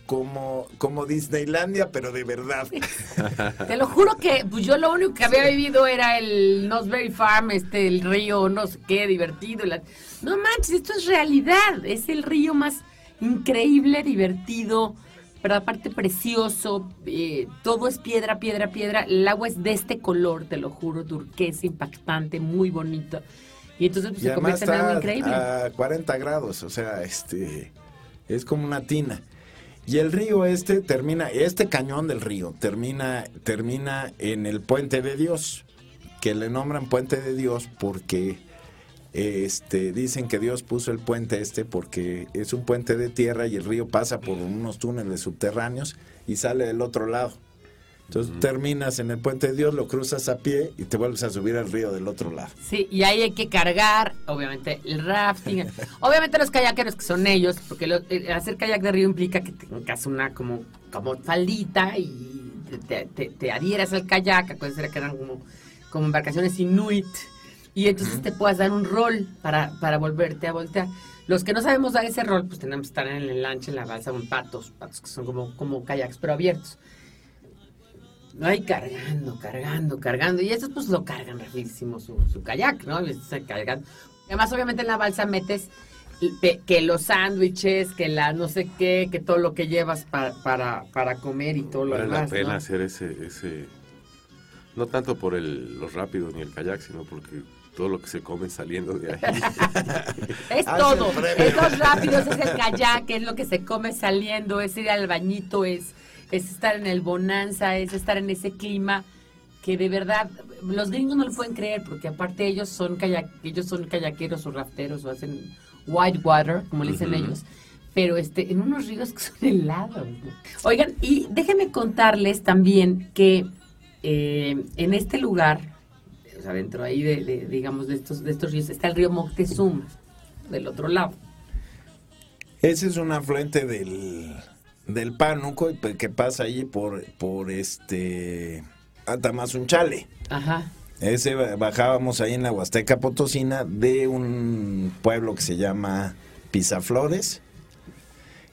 S4: como, como Disneylandia, pero de verdad.
S3: Te lo juro que pues yo lo único que había vivido era el Nosberry Farm, este, el río, no sé qué, divertido. la- No manches, esto es realidad. Es el río más increíble, divertido, pero aparte precioso. eh, todo es piedra, piedra, piedra. El agua es de este color, te lo juro, turquesa, impactante, muy bonito. Y entonces pues,
S4: Y
S3: se convierte en algo increíble.
S4: a 40 grados, o sea, este es como una tina. Y el río este termina, este cañón del río termina, termina en el Puente de Dios, que le nombran Puente de Dios porque este dicen que Dios puso el puente este porque es un puente de tierra y el río pasa por unos túneles subterráneos y sale del otro lado. Entonces terminas en el Puente de Dios, lo cruzas a pie y te vuelves a subir al río del otro lado.
S3: Sí, y ahí hay que cargar, obviamente, el rafting. obviamente los kayakeros que son ellos, porque lo- el hacer kayak de río implica que tengas una como, como faldita y te, te, te adhieras al kayak, acuérdense que eran como, como embarcaciones inuit, y entonces te puedas dar un rol para, para volverte a voltear. Los que no sabemos dar ese rol, pues tenemos que estar en el lancha, en la balsa o en patos, patos que son como, como kayaks, pero abiertos. Ay, cargando, cargando, cargando. Y estos pues lo cargan rapidísimo su, su kayak, ¿no? Y están cargando. Además, obviamente en la balsa metes que los sándwiches, que la no sé qué, que todo lo que llevas para, para, para comer y todo lo
S6: Vale la
S3: demás.
S6: pena
S3: ¿no?
S6: hacer ese, ese, no tanto por el, los rápidos ni el kayak, sino porque todo lo que se come saliendo de ahí.
S3: Es todo. Es los rápidos, es el kayak, es lo que se come saliendo, es ir al bañito, es, es estar en el bonanza, es estar en ese clima que de verdad los gringos no lo pueden creer porque aparte ellos son kayak, ellos son kayakeros o rafteros o hacen white water, como le dicen ellos. Pero este, en unos ríos que son helados. ¿no? Oigan, y déjenme contarles también que eh, en este lugar, o sea, dentro ahí de, de, digamos, de estos, de estos ríos, está el río Moctezuma, del otro lado.
S4: Ese es un afluente del, del Pánuco pe- que pasa ahí por, por este Atamazunchale.
S3: Ajá.
S4: Ese ba- bajábamos ahí en la Huasteca Potosina de un pueblo que se llama Pisaflores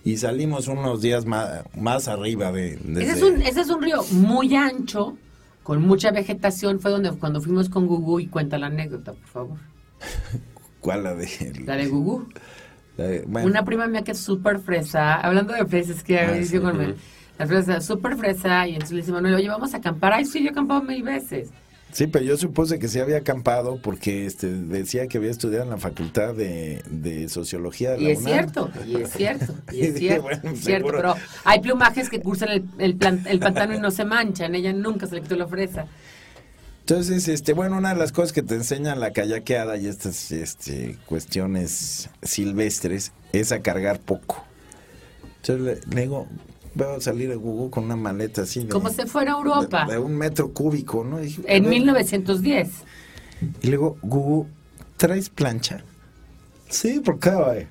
S4: y salimos unos días más, más arriba de
S3: Ese, es
S4: desde-
S3: un, ese es un río muy ancho, con mucha vegetación. Fue donde cuando fuimos con Gugu y cuenta la anécdota, por favor.
S4: ¿Cuál la de?
S3: La de Gugu.
S4: la de- bueno,
S3: Una prima mía que es súper fresa, hablando de fresas, que
S4: Ah,
S3: dice
S4: sí.
S3: con la fresa súper fresa, y entonces le dice Manuel, oye, vamos a acampar. Ay, sí, yo he acampado mil veces.
S4: Sí, pero yo supuse que se había acampado porque este decía que había estudiado en la Facultad de, de Sociología de la
S3: Y es cierto, y es cierto, y es cierto,
S4: bueno,
S3: pero hay plumajes que cursan el, el, plan- el pantano y no se manchan, ella nunca se le quitó la fresa.
S4: Entonces, este, bueno, una de las cosas que te enseñan la kayakeada y estas este, cuestiones silvestres es a cargar poco. Entonces le, le digo, veo a salir a Google con una maleta así de,
S3: Como se fuera a Europa,
S4: de, de un metro cúbico, ¿no? Dije,
S3: en
S4: a ver,
S3: 1910.
S4: Y le digo, Gugu, ¿traes plancha? Sí, ¿por qué, güey?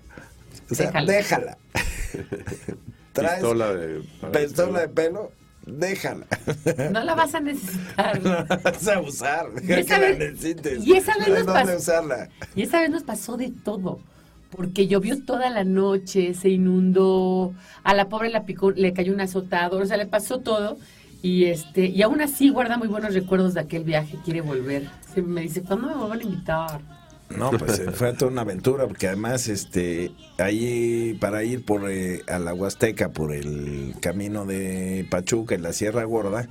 S4: O sea,
S3: Déjala.
S4: déjala. ¿Traes
S6: Pistola de...
S4: pistola de pelo? Déjala.
S3: No la vas a necesitar.
S4: No la vas a usar.
S3: Y
S4: Deja
S3: esa
S4: que la
S3: vez-
S4: necesites.
S3: y esa vez
S4: No
S3: nos
S4: dónde
S3: pas-
S4: usarla.
S3: Y esa vez nos pasó de todo. Porque llovió toda la noche, se inundó, a la pobre la picó, le cayó un azotador, o sea, le pasó todo. Y este, y aún así guarda muy buenos recuerdos de aquel viaje, quiere volver. Me dice, ¿cuándo me vuelvan a invitar?
S4: No, pues eh, fue toda una aventura, porque además, este, ahí para ir por eh, a la Huasteca, por el camino de Pachuca en la Sierra Gorda,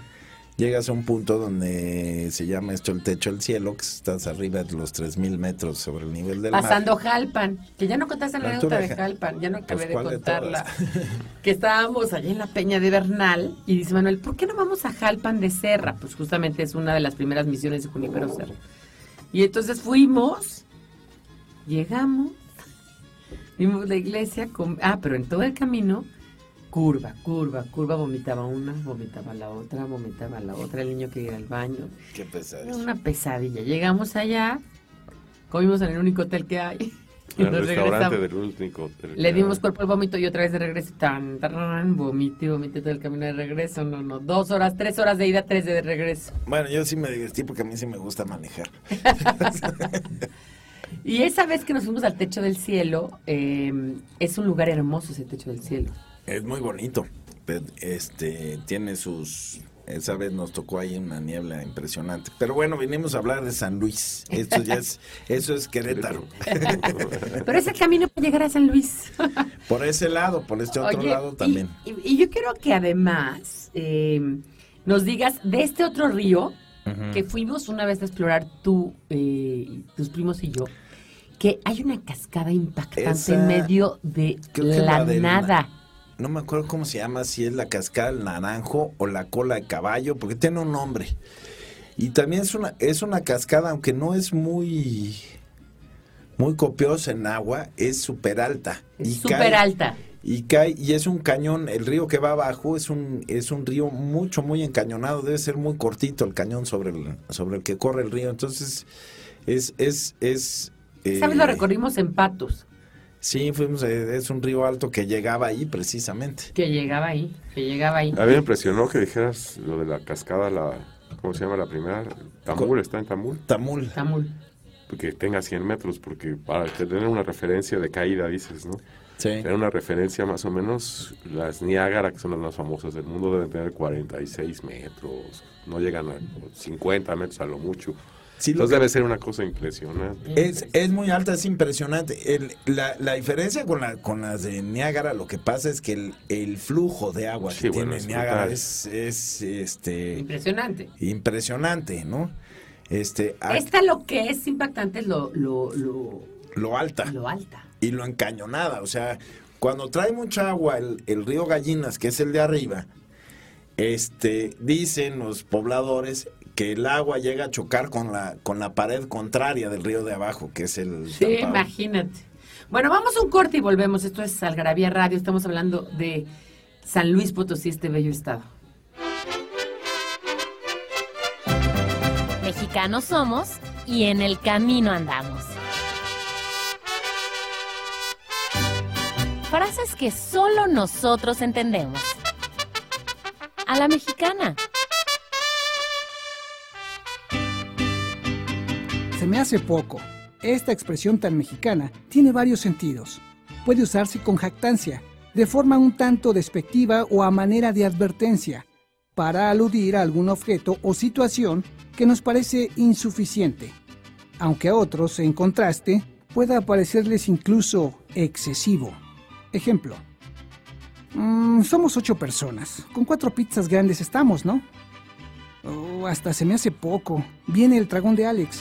S4: llegas a un punto donde se llama esto el techo del cielo, que estás arriba de los 3.000 metros sobre el nivel del
S3: Pasando
S4: mar.
S3: Jalpan, que ya no contaste la anécdota de Jalpan, ya no acabé
S4: Pues,
S3: de
S4: ¿cuál de
S3: contarla. que estábamos allá en la peña de Bernal y dice Manuel, ¿por qué no vamos a Jalpan de Serra? Pues justamente es una de las primeras misiones de Junipero Serra. Y entonces fuimos, llegamos, vimos la iglesia, com- ah, pero en todo el camino, curva, curva, curva, vomitaba una, vomitaba la otra, vomitaba la otra, el niño quería ir al baño.
S4: Qué pesado.
S3: Era una pesadilla. Llegamos allá, comimos en el único hotel que hay. y
S6: El
S3: nos
S6: restaurante
S3: regresamos.
S6: del único hotel que
S3: Le dimos cuerpo al vómito y otra vez de regreso. Tan, tan, vomité, vomité todo el camino de regreso. No, no. Dos horas, tres horas de ida, tres de regreso.
S4: Bueno, yo sí me divertí porque a mí sí me gusta manejar.
S3: Y esa vez que nos fuimos al techo del cielo, eh, es un lugar hermoso ese techo del cielo.
S4: Es muy bonito. Este tiene sus. Esa vez nos tocó ahí una niebla impresionante. Pero bueno, vinimos a hablar de San Luis. Esto ya es, eso es Querétaro.
S3: Pero ese camino para llegar a San Luis.
S4: Por ese lado, por este otro
S3: Oye,
S4: lado también.
S3: Y, y yo quiero que además eh, nos digas de este otro río que fuimos una vez a explorar tú, eh, tus primos y yo, que hay una cascada impactante
S4: Esa-
S3: en medio de la nada.
S4: No me acuerdo cómo se llama, si es la cascada del naranjo o la cola de caballo, porque tiene un nombre. Y también es una, es una cascada, aunque no es muy, muy copiosa en agua, es súper alta. Y
S3: Súper alta.
S4: Y cae, y es un cañón, el río que va abajo es un, es un río mucho, muy encañonado, debe ser muy cortito el cañón sobre el, sobre el que corre el río. Entonces, es, es, es
S3: ¿Sabes?
S4: eh,
S3: Lo recorrimos en patos,
S4: Sí, fuimos, eh, es un río alto que llegaba ahí precisamente.
S3: que llegaba ahí, que llegaba ahí.
S6: A mí me impresionó que dijeras lo de la cascada, la ¿cómo se llama la primera? Tamul, ¿está en Tamul?
S4: Tamul.
S3: Tamul.
S6: Que tenga 100 metros, porque para tener una referencia de caída, dices, ¿no?
S4: Sí.
S6: Tener una referencia más o menos, las Niágara, que son las más famosas del mundo, deben tener 46 metros, no llegan a 50 metros a lo mucho.
S4: Sí,
S6: Entonces
S4: que-
S6: debe ser una cosa impresionante.
S4: Es, es muy alta, es impresionante. El- la, la diferencia con, la, con las de Niágara, lo que pasa es que el, el flujo de agua
S6: Sí,
S4: que
S6: bueno,
S4: tiene
S6: es
S4: Niágara es, es este,
S3: Impresionante.
S4: impresionante, ¿no? Este, a-
S3: Esta lo que es impactante es lo, lo, lo,
S4: lo alta
S3: lo alta.
S4: y lo encañonada. O sea, cuando trae mucha agua el, el río Gallinas, que es el de arriba, este, dicen los pobladores que el agua llega a chocar con la, con la pared contraria del río de abajo, que es el
S3: Sí,
S4: Tampao.
S3: imagínate. Bueno, vamos a un corte y volvemos. Esto es Algarabía Radio. Estamos hablando de San Luis Potosí, este bello estado.
S1: Mexicanos somos y en el camino andamos. Frases que solo nosotros entendemos. A la mexicana.
S2: Me hace poco. Esta expresión tan mexicana tiene varios sentidos. Puede usarse con jactancia, de forma un tanto despectiva o a manera de advertencia, para aludir a algún objeto o situación que nos parece insuficiente, aunque a otros, en contraste, pueda parecerles incluso excesivo. Ejemplo. "Mm, somos ocho personas. Con cuatro pizzas grandes estamos, ¿no? Oh, hasta se me hace poco. Viene el dragón de Alex.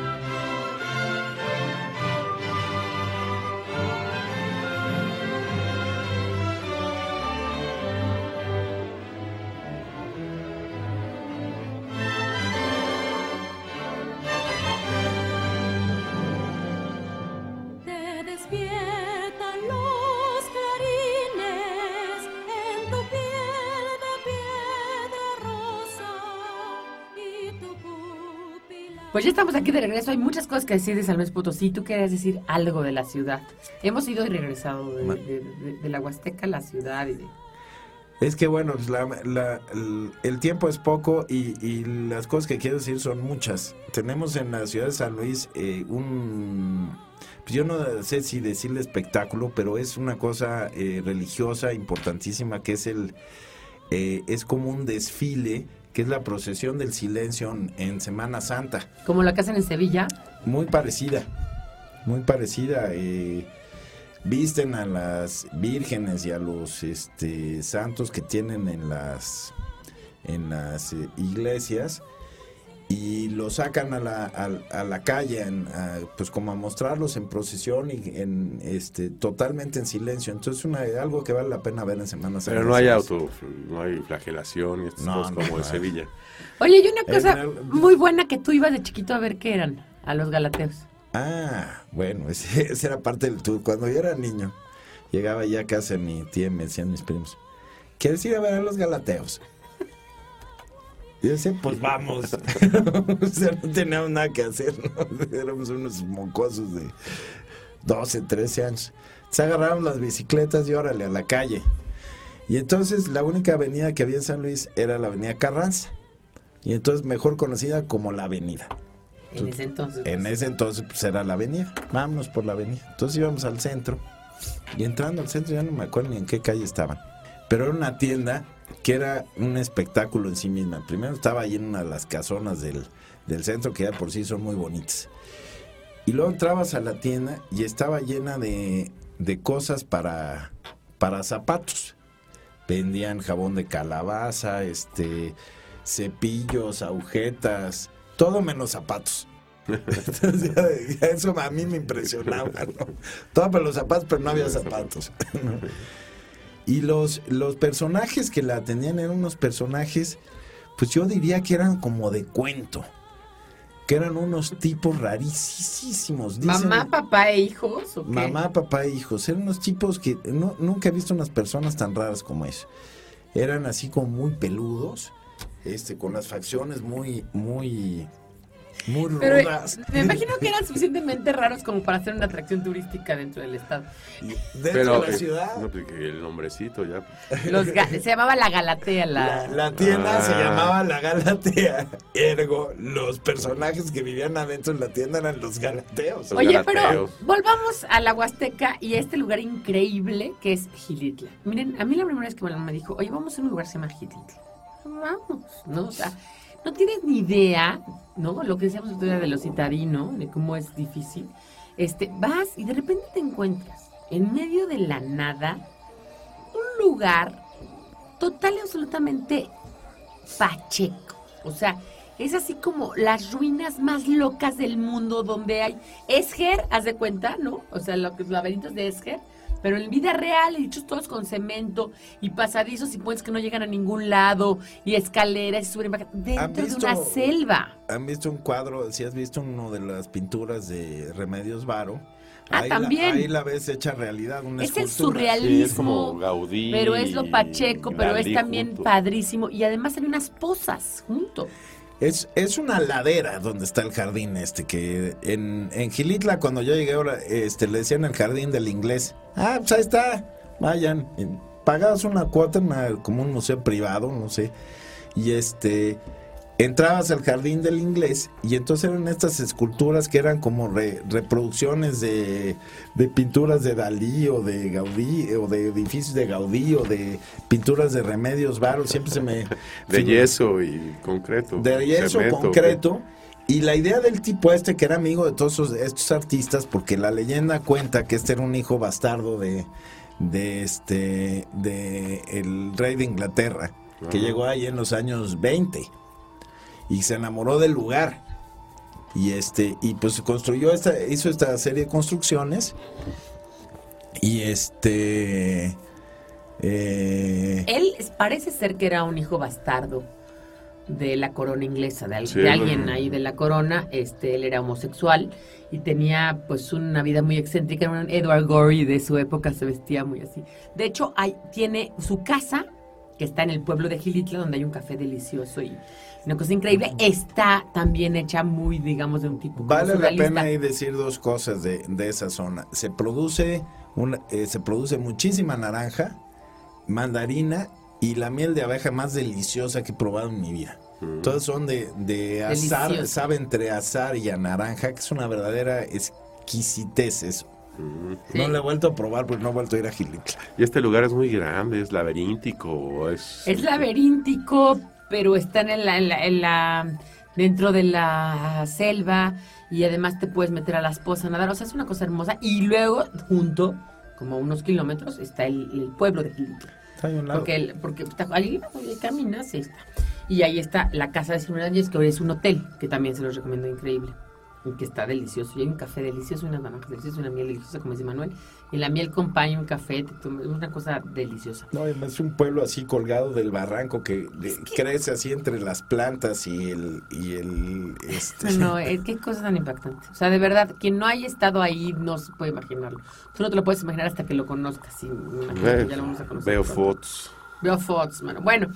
S3: Pues ya estamos aquí de regreso. Hay muchas cosas que decir de San Luis Potosí. Tú querías decir algo de la ciudad. Hemos ido y regresado de, de- de- de la Huasteca a la ciudad. Y de...
S4: Es que bueno, pues, la- el tiempo es poco y, y las cosas que quiero decir son muchas. Tenemos en la ciudad de San Luis eh, un, pues yo no sé si decirle espectáculo, pero es una cosa eh, religiosa importantísima que es el, eh, es como un desfile que es la procesión del silencio en, Semana Santa.
S3: Como la que hacen en Sevilla.
S4: Muy parecida, muy parecida. eh, visten a las vírgenes y a los este, santos que tienen en las, en las eh, iglesias y los sacan a la, a, a la calle, en, a, pues como a mostrarlos en procesión y en este totalmente en silencio. Entonces una, algo que vale la pena ver en Semana Santa.
S6: Pero no hay auto, no hay flagelación y estas
S4: No,
S6: cosas
S4: no,
S6: como
S4: no
S6: en. Sevilla.
S3: Oye, hay una cosa muy buena que tú ibas de chiquito a ver qué eran. A los galateos.
S4: Ah, bueno, ese, ese era parte del tour. Cuando yo era niño, llegaba ya a casa de mi tía y me decían mis primos, ¿quieres ir a ver a los galateos? Y yo decía, pues vamos. o sea, no teníamos nada que hacer, ¿no? Éramos unos mocosos de 12, 13 años. Se agarraron las bicicletas y órale, a la calle. Y entonces la única avenida que había en San Luis era la avenida Carranza. Y entonces mejor conocida como la avenida.
S3: En ese entonces.
S4: En ese entonces pues era la avenida. Vámonos por la avenida. Entonces íbamos al centro. Y entrando al centro ya no me acuerdo ni en qué calle estaban. Pero era una tienda que era un espectáculo en sí misma. Primero estaba ahí en una de las casonas del, del centro que ya por sí son muy bonitas. Y luego entrabas a la tienda y estaba llena de, de cosas para, para zapatos. Vendían jabón de calabaza, este, cepillos, agujetas, todo menos zapatos. Entonces, ya- ya eso a mí me impresionaba, ¿no? Todo para los zapatos, pero no había zapatos. Y los, los personajes que la tenían eran unos personajes, pues yo diría que eran como de cuento. Que eran unos tipos rarísimos.
S3: Mamá, papá e hijos. ¿o qué?
S4: Mamá, papá e hijos. Eran unos tipos que no, nunca he visto unas personas tan raras como eso. Eran así como muy peludos, este, con las facciones muy, muy, muy
S3: Pero
S4: rudas.
S3: me imagino que eran suficientemente raros como para hacer una atracción turística dentro del estado.
S4: Dentro
S6: Pero
S4: de la
S6: eh,
S4: ciudad.
S6: no, porque el nombrecito ya.
S3: Los se llamaba la Galatea. La...
S4: La, la tienda se
S6: Ah.
S4: llamaba La Galatea. Ergo, los personajes que vivían adentro de la tienda eran los galateos.
S6: Los
S3: Oye,
S6: galateos.
S3: pero volvamos a la Huasteca y a este lugar increíble que es Gilitla. Miren, a mí la primera vez que me me dijo, oye, vamos a un lugar que se llama Gilitla. Vamos, ¿no? O sea, no tienes ni idea, ¿no? Lo que decíamos de los citadinos, de cómo es difícil. Este, vas y de repente te encuentras en medio de la nada un lugar total y absolutamente pacheco. O sea, es así como las ruinas más locas del mundo donde hay Esger, haz de cuenta, ¿no? O sea, lo que- los laberintos de Esger, pero en vida real, hechos todos con cemento y pasadizos y puentes que no llegan a ningún lado y escaleras y suben dentro de una selva.
S4: ¿Han visto un cuadro? Si has visto uno de las pinturas de Remedios Varo.
S3: Ah,
S4: ahí la-
S3: también.
S4: ahí la ves hecha realidad, una
S3: Es el
S4: escultura.
S3: surrealismo.
S6: Sí, es como Gaudí.
S3: Pero es lo pacheco, pero es también padrísimo. Y además hay unas posas junto.
S4: Es, es una ladera donde está el jardín este, que en, en Gilitla cuando yo llegué ahora, este, le decían el jardín del inglés. Ah, pues ahí está, vayan. Pagabas una cuota en una- como un museo privado, no sé. Y este, entrabas al jardín del inglés y entonces eran estas esculturas que eran como re- reproducciones de, de pinturas de Dalí o de Gaudí o de edificios de Gaudí o de pinturas de Remedios Varo. Siempre se me...
S6: De yeso y concreto.
S4: de yeso
S6: cemento,
S4: concreto. Y la idea del tipo este, que era amigo de todos esos- estos artistas, porque la leyenda cuenta que este era un hijo bastardo de, de este, de el rey de Inglaterra. que llegó ahí en los años 20 y se enamoró del lugar. Y este y pues construyó esta hizo esta serie de construcciones y este eh,
S3: Él parece ser que era un hijo bastardo de la corona inglesa, de,
S6: Sí,
S3: alguien ahí de la corona. Este, él era homosexual y tenía pues una vida muy excéntrica. Era un Edward Gorey de su época, se vestía muy así. De hecho, hay, tiene su casa, que está en el pueblo de Gilitla, donde hay un café delicioso y una cosa increíble. Está también hecha muy, digamos, de un tipo
S4: Vale la pena ahí decir dos cosas de, de esa zona. Se produce una, eh, se produce muchísima naranja, mandarina y la miel de abeja más deliciosa que he probado en mi vida. Todas son de, de azar,
S3: Delicioso.
S4: sabe entre azar y a naranja, que es una verdadera exquisitez eso. No la he vuelto a probar porque no he vuelto a ir a Gilitla.
S6: Y este lugar es muy grande, es laberíntico, es...
S3: Es laberíntico, pero está en la, en la- en la- dentro de la selva y además te puedes meter a las pozas a nadar. O sea, es una cosa hermosa. Y luego, junto, como unos kilómetros, está el, el pueblo de Gilitla.
S4: Está ahí a un lado.
S3: Porque, el- porque está, ahí, ahí caminas y ahí está. Y ahí está la casa de Simón Áñez, que hoy es un hotel, que también se los recomiendo increíble. Y que está delicioso. Y hay un café delicioso, unas naranjas deliciosas, una miel deliciosa, como dice Manuel. Y la miel acompaña un café, te una cosa deliciosa.
S4: No, además es un pueblo así colgado del barranco que, de- crece así entre las plantas y el... Y el este,
S3: No, es qué cosa tan impactante. O sea, de verdad, quien no haya estado ahí no se puede imaginarlo. Tú no te lo puedes imaginar hasta que lo conozcas. imagino que ya lo vamos a conocer
S6: Veo
S3: pronto.
S6: fotos.
S3: Veo fotos, mano. Bueno,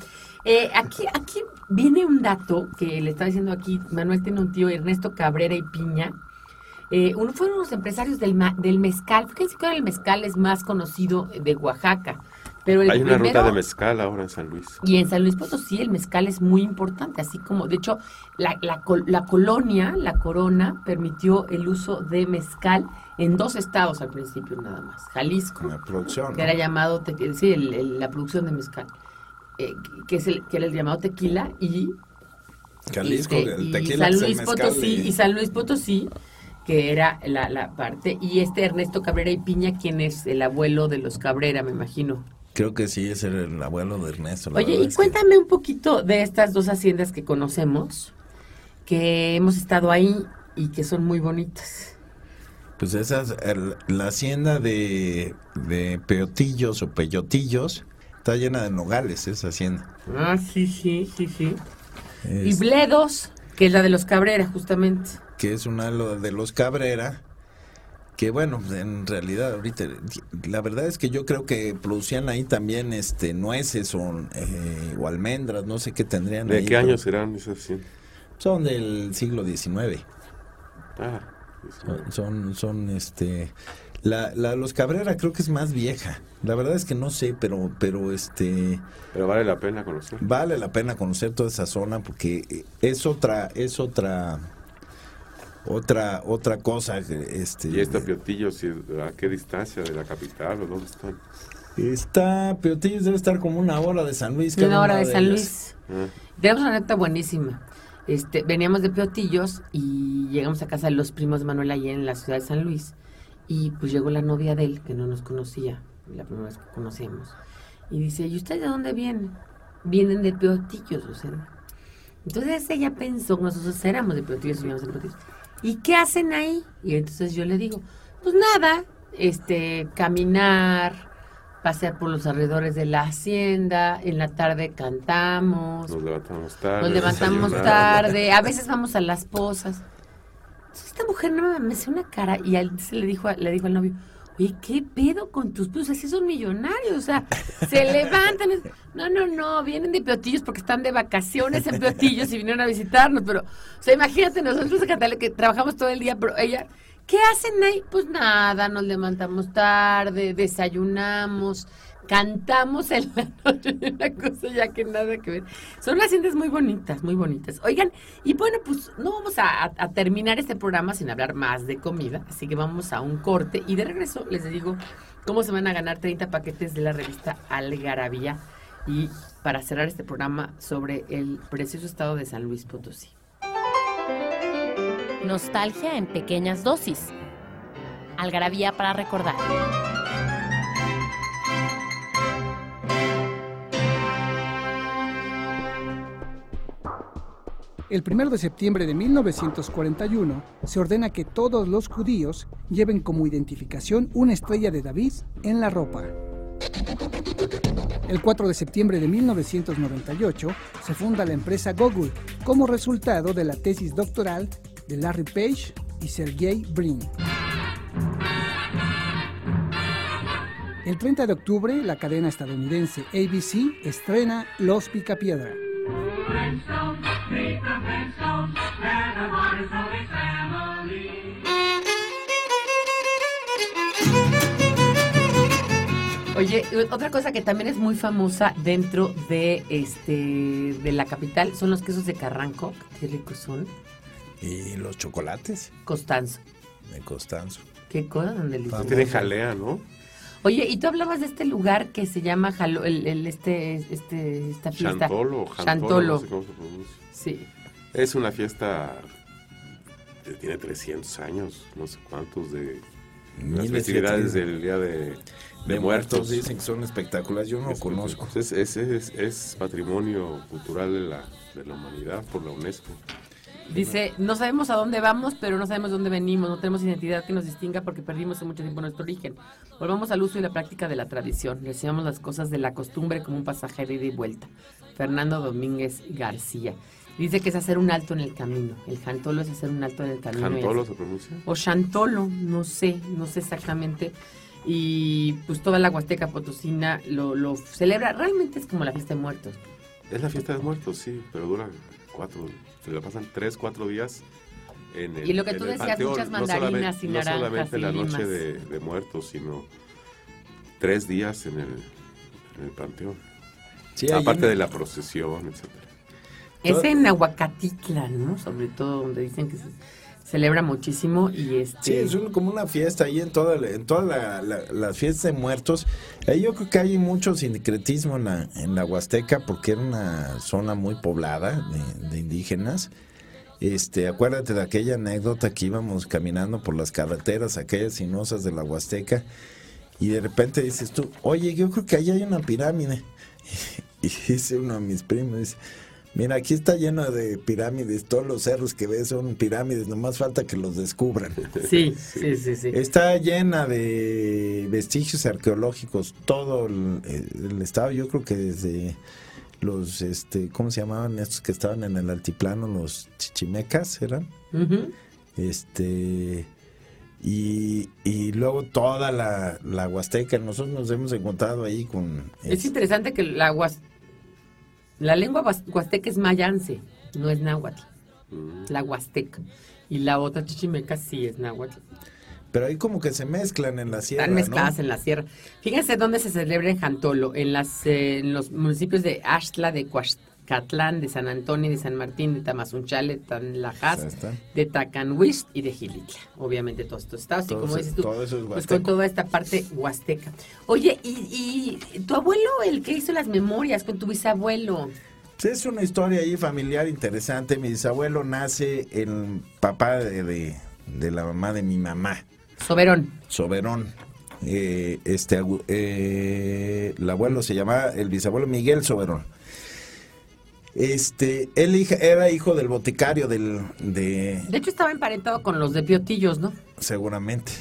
S3: eh, aquí, aquí viene un dato que le estaba diciendo aquí. Manuel tiene un tío, Ernesto Cabrera y Piña. Eh, uno fueron los empresarios del, ma- del mezcal. Fíjense que ahora el mezcal es más conocido de Oaxaca. Pero el
S6: Hay una ruta de mezcal ahora en San Luis.
S3: y en San Luis Potosí el mezcal es muy importante, así como, de hecho, la, la, col- la colonia, la corona, permitió el uso de mezcal en dos estados al principio nada más. Jalisco,
S4: la producción.
S3: que
S4: ¿no?
S3: era llamado, te- sí, el- el- la producción de mezcal, eh, que, es el, que era el llamado tequila, y,
S4: Jalisco,
S3: este,
S4: el
S3: y
S4: tequila
S3: San Luis Potosí, y San Luis Potosí, que era la, la parte, y este Ernesto Cabrera y Piña, quien es el abuelo de los Cabrera, me imagino.
S4: Creo que sí, es el, el abuelo de Ernesto. la
S3: Oye, y
S4: es que-
S3: cuéntame un poquito de estas dos haciendas que conocemos, que hemos estado ahí y que son muy bonitas.
S4: Pues esas, el- la hacienda de, de peotillos o peyotillos está llena de nogales, esa hacienda.
S3: Ah, sí, sí, sí, sí. Y
S4: Es-
S3: Bledos, que es la de los Cabrera, justamente.
S4: Que es una de los Cabrera, que bueno, pues, en realidad ahorita, la verdad es que yo creo que producían ahí también este nueces o, eh, o almendras, no sé qué tendrían
S6: ¿De
S4: ahí,
S6: qué años serán esas? sí?
S4: Son del siglo XIX.
S6: Ah,
S4: Son, son, son, este. La, la Los Cabrera creo que es más vieja. La verdad es que no sé, pero, pero este
S6: pero vale la pena conocer.
S4: vale la pena conocer toda esa zona porque es otra, es otra, otra, otra cosa. Este,
S6: ¿Y esta Piotillo, sí, a qué distancia de la capital o dónde están?
S4: Está, Peotillos debe estar como una hora de San Luis. cada
S3: Una hora de San. Luis.
S6: Ah,
S3: Tenemos una neta buenísima. Este, veníamos de Peotillos y llegamos a casa de los primos de Manuel allá en la ciudad de San Luis. Y pues llegó la novia de él, que no nos conocía, la primera vez que conocíamos. Y dice, ¿y ustedes de dónde vienen? Vienen de Peotillos, o sea. Entonces ella pensó que nosotros éramos de Peotillos y vivíamos en Peotillos. ¿Y qué hacen ahí? Y entonces yo le digo, pues nada, este, caminar, pasear por los alrededores de la hacienda, en la tarde cantamos,
S6: nos levantamos tarde.
S3: nos levantamos tarde, a veces vamos a las posas. Entonces, esta mujer no me hace una cara y al- se le dijo, le dijo al novio, oye, ¿qué pedo con tus pues Así son millonarios, o sea, se levantan. No, no, no, vienen de Peotillos porque están de vacaciones en Peotillos y vinieron a visitarnos, pero, o sea, imagínate nosotros Catale que trabajamos todo el día, pero ella, ¿qué hacen ahí? Pues nada, nos levantamos tarde, desayunamos, cantamos en la noche, una cosa ya que nada que ver. Son haciendas muy bonitas, muy bonitas. Oigan, y bueno, pues no vamos a- a terminar este programa sin hablar más de comida, así que vamos a un corte y de regreso les digo cómo se van a ganar 30 paquetes de la revista Algarabía y para cerrar este programa sobre el precioso estado de San Luis Potosí.
S1: Nostalgia en pequeñas dosis. Algarabía para recordar.
S2: El 1 de septiembre de 1941 se ordena que todos los judíos lleven como identificación una estrella de David en la ropa. El 4 de septiembre de 1998 se funda la empresa Google como resultado de la tesis doctoral de Larry Page y Sergey Brin. El 30 de octubre, la cadena estadounidense ABC estrena Los Picapiedra.
S3: Oye, otra cosa que también es muy famosa dentro de este de la capital son los quesos de Carranco, qué ricos son.
S4: Y los chocolates
S3: Constanzo,
S4: de Constanzo.
S3: qué cosa tan deliciosa.
S6: Tiene jalea, ¿no?
S3: Oye, y tú hablabas de este lugar que se llama Jalo- el, el- este este esta fiesta.
S6: Chantolo, Jantolo,
S3: Chantolo.
S6: no sé cómo se pronuncia.
S3: Sí.
S6: Es una fiesta que tiene 300 años, no sé cuántos, de las festividades del Día de,
S4: De,
S6: de
S4: muertos
S6: Muertos.
S4: dicen que son espectaculares. Yo no lo
S6: Es-
S4: conozco.
S6: Es, es, es- es patrimonio cultural de la, de la humanidad por la UNESCO.
S3: Dice, no sabemos a dónde vamos, pero no sabemos de dónde venimos, no tenemos identidad que nos distinga porque perdimos hace mucho tiempo nuestro origen. Volvamos al uso y la práctica de la tradición. Recibamos las cosas de la costumbre como un pasaje de ida y vuelta. Fernando Domínguez García. Dice que es hacer un alto en el camino. El jantolo es hacer un alto en el camino.
S6: ¿Jantolo se pronuncia?
S3: o Chantolo, no sé, no sé exactamente. Y pues toda la Huasteca Potosina lo, lo celebra. Realmente es como la fiesta de muertos.
S6: Es la fiesta de muertos, sí, pero dura cuatro, se la pasan tres, cuatro días en el
S3: Y lo que tú decías,
S6: panteón.
S3: muchas
S6: No
S3: mandarinas
S6: solamente-
S3: y
S6: No
S3: naranjas
S6: solamente
S3: y
S6: la noche de, de muertos, sino tres días en el, en el panteón.
S4: Sí,
S6: Aparte
S4: en-
S6: de la procesión, etcétera.
S3: Es en Aguacatitla, ¿no? Sobre todo donde dicen que se celebra muchísimo y este...
S4: Sí, es como una fiesta ahí en toda, en toda la, la- de muertos. Yo creo que hay mucho sincretismo en la, en la Huasteca porque era una zona muy poblada de, de indígenas. Este, acuérdate de aquella anécdota que íbamos caminando por las carreteras, aquellas sinuosas de la Huasteca, y de repente dices tú, oye, yo creo que ahí hay una pirámide. Y dice uno de mis primos, dice, mira, aquí está lleno de pirámides, todos los cerros que ves son pirámides, nomás falta que los descubran.
S3: Sí, sí, sí, sí.
S4: Está llena de vestigios arqueológicos, todo el, el estado, yo creo que desde los, este, ¿cómo se llamaban estos que estaban en el altiplano? Los chichimecas, ¿eran? Este, y, y luego toda la, la Huasteca, nosotros nos hemos encontrado ahí con...
S3: Es interesante que la, huas- la lengua huas- huasteca es mayance, no es náhuatl.
S6: Mm.
S3: La huasteca. Y la otra chichimeca sí es náhuatl.
S4: pero ahí como que se mezclan en la sierra,
S3: Están
S4: ¿no?
S3: mezcladas en la sierra. Fíjense dónde se celebra en Jantolo, en, las, eh, en los municipios de Axtla, de Coaxcatlán, de San Antonio, de San Martín, de Tamazunchale, Tanlajas,
S4: Ahí está.
S3: de Tacanhuist y de Gilitla. Obviamente todos estos estados. Y como dices tú,
S4: todo eso es
S3: pues con toda esta parte huasteca. Oye, y, y tu abuelo, el que hizo las memorias con tu bisabuelo.
S4: Es una historia ahí familiar interesante. Mi bisabuelo nace el papá de, de- de la mamá de mi mamá,
S3: Soberón.
S4: Soberón. Eh, este, eh, el abuelo se llamaba, el bisabuelo Miguel Soberón. Este, él hija- era hijo del boticario del, de,
S3: De hecho, estaba emparentado con los de Piotillos, ¿no?
S4: seguramente.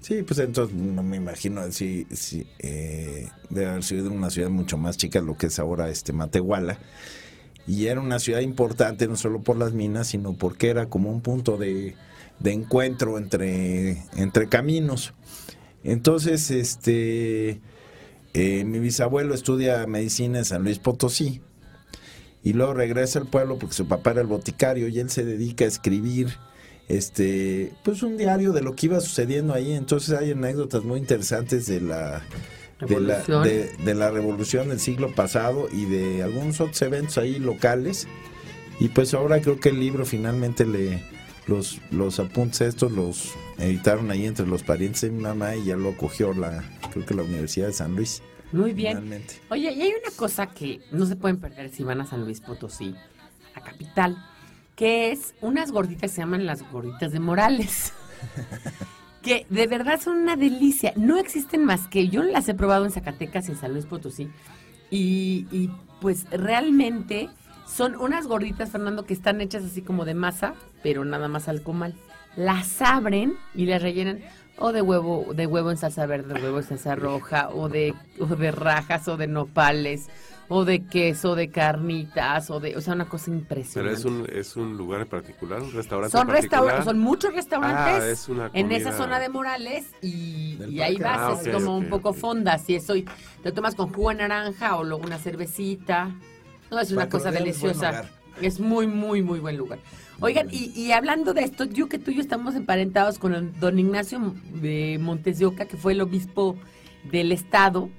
S4: Sí, pues entonces no me imagino si, si eh, debe haber sido una ciudad mucho más chica de lo que es ahora este Matehuala. Y era una ciudad importante no solo por las minas, sino porque era como un punto de, de encuentro entre, entre caminos. Entonces, este eh, mi bisabuelo estudia medicina en San Luis Potosí y luego regresa al pueblo porque su papá era el boticario y él se dedica a escribir este pues un diario de lo que iba sucediendo ahí. Entonces hay anécdotas muy interesantes de la de la,
S3: Revolución.
S4: de, de la revolución del siglo pasado y de algunos otros eventos ahí locales. Y pues ahora creo que el libro finalmente le los los apuntes estos los editaron ahí entre los parientes de mi mamá y ya lo acogió la creo que la Universidad de San Luis
S3: Muy bien. Oye, y hay una cosa que no se pueden perder si van a San Luis Potosí, a capital, que es unas gorditas que se llaman las gorditas de Morales. que de verdad son una delicia. No existen más que yo las he probado en Zacatecas y en San Luis Potosí. Y, y, pues realmente Son unas gorditas, Fernando, que están hechas así como de masa, pero nada más al comal. Las abren y las rellenan o de huevo, de huevo en salsa verde, de huevo en salsa roja, o de, o de rajas, o de nopales, o de queso, o de carnitas, o de, o sea, una cosa
S6: Pero
S3: impresionante.
S6: es un, es un lugar en particular, un restaurante
S3: Son
S6: en particular.
S3: restaurantes, son muchos restaurantes
S6: Ah, es una
S3: en esa zona de Morales y, y ahí vas,
S6: Ah,
S3: es como un poco
S6: ok.
S3: fondas y eso y te tomas con jugo de naranja o luego una cervecita. No, es una
S4: Para
S3: cosa deliciosa. Es muy, muy, muy buen lugar. Oigan, y, y hablando de esto, yo que tú y yo estamos emparentados con el don Ignacio de Montes de Oca, que fue el obispo del estado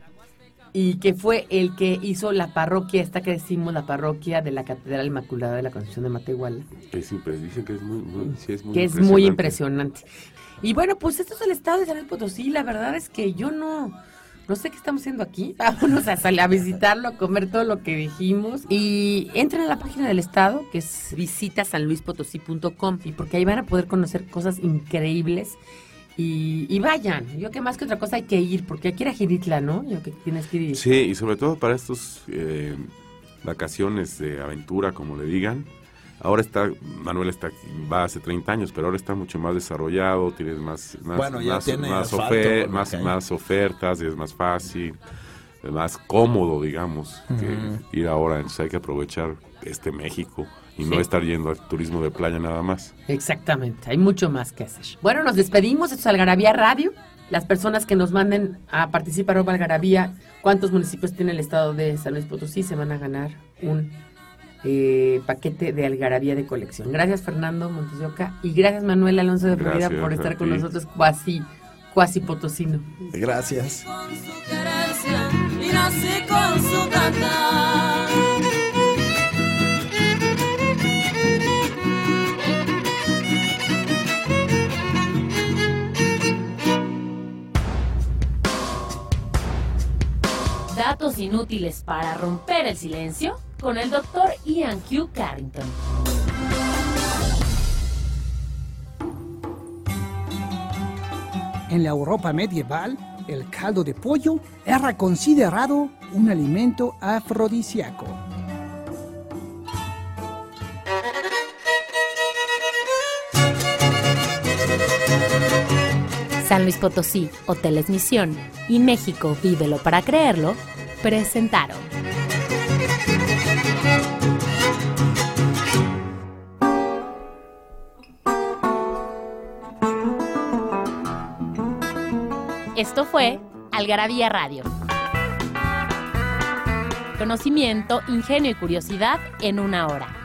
S3: y que fue el que hizo la parroquia, esta que decimos, la parroquia de la Catedral Inmaculada de la Concepción de Matehuala
S6: Es impre- dicen que es muy, muy- sí, es muy
S3: que es muy
S6: impresionante.
S3: impresionante. Y bueno, pues esto es el estado de San Luis Potosí. La verdad es que yo no, no sé qué estamos haciendo aquí. Vámonos a a visitarlo, a comer todo lo que dijimos. Y entren a la página del estado, que es visita sanluispotosí.com. Y porque ahí van a poder conocer cosas increíbles. Y, y vayan, yo que más que otra cosa hay que ir, porque hay que ir a Giritla, ¿no? Yo que tienes que ir.
S6: Sí, y sobre todo para estos eh, vacaciones de aventura, como le digan. Ahora está, Manuel está, va hace 30 años, pero ahora está mucho más desarrollado, tienes más, más,
S4: Bueno, ya
S6: más,
S4: tiene
S6: más,
S4: asfalto
S6: ofer-
S4: por la
S6: más,
S4: calle.
S6: más ofertas y es más fácil, más cómodo, digamos, que ir ahora. Entonces hay que aprovechar este México y no estar yendo al turismo de playa nada más.
S3: Exactamente, hay mucho más que hacer. Bueno, nos despedimos, esto es Algarabía Radio. Las personas que nos manden a participar en Algarabía, cuántos municipios tiene el estado de San Luis Potosí, se van a ganar un eh, paquete de Algarabía de colección. Gracias Fernando Montes de Oca y gracias Manuel Alonso de Florida por estar con nosotros cuasi, cuasi potosino.
S4: Gracias.
S7: con su querencia y nací con su cantar.
S1: Datos inútiles para romper el silencio con el doctor Ian Q. Carrington.
S2: En la Europa medieval, el caldo de pollo era considerado un alimento afrodisíaco.
S1: San Luis Potosí, Hoteles Misión y México Vívelo para creerlo presentaron. Esto fue Algarabía Radio. Conocimiento, ingenio y curiosidad en una hora.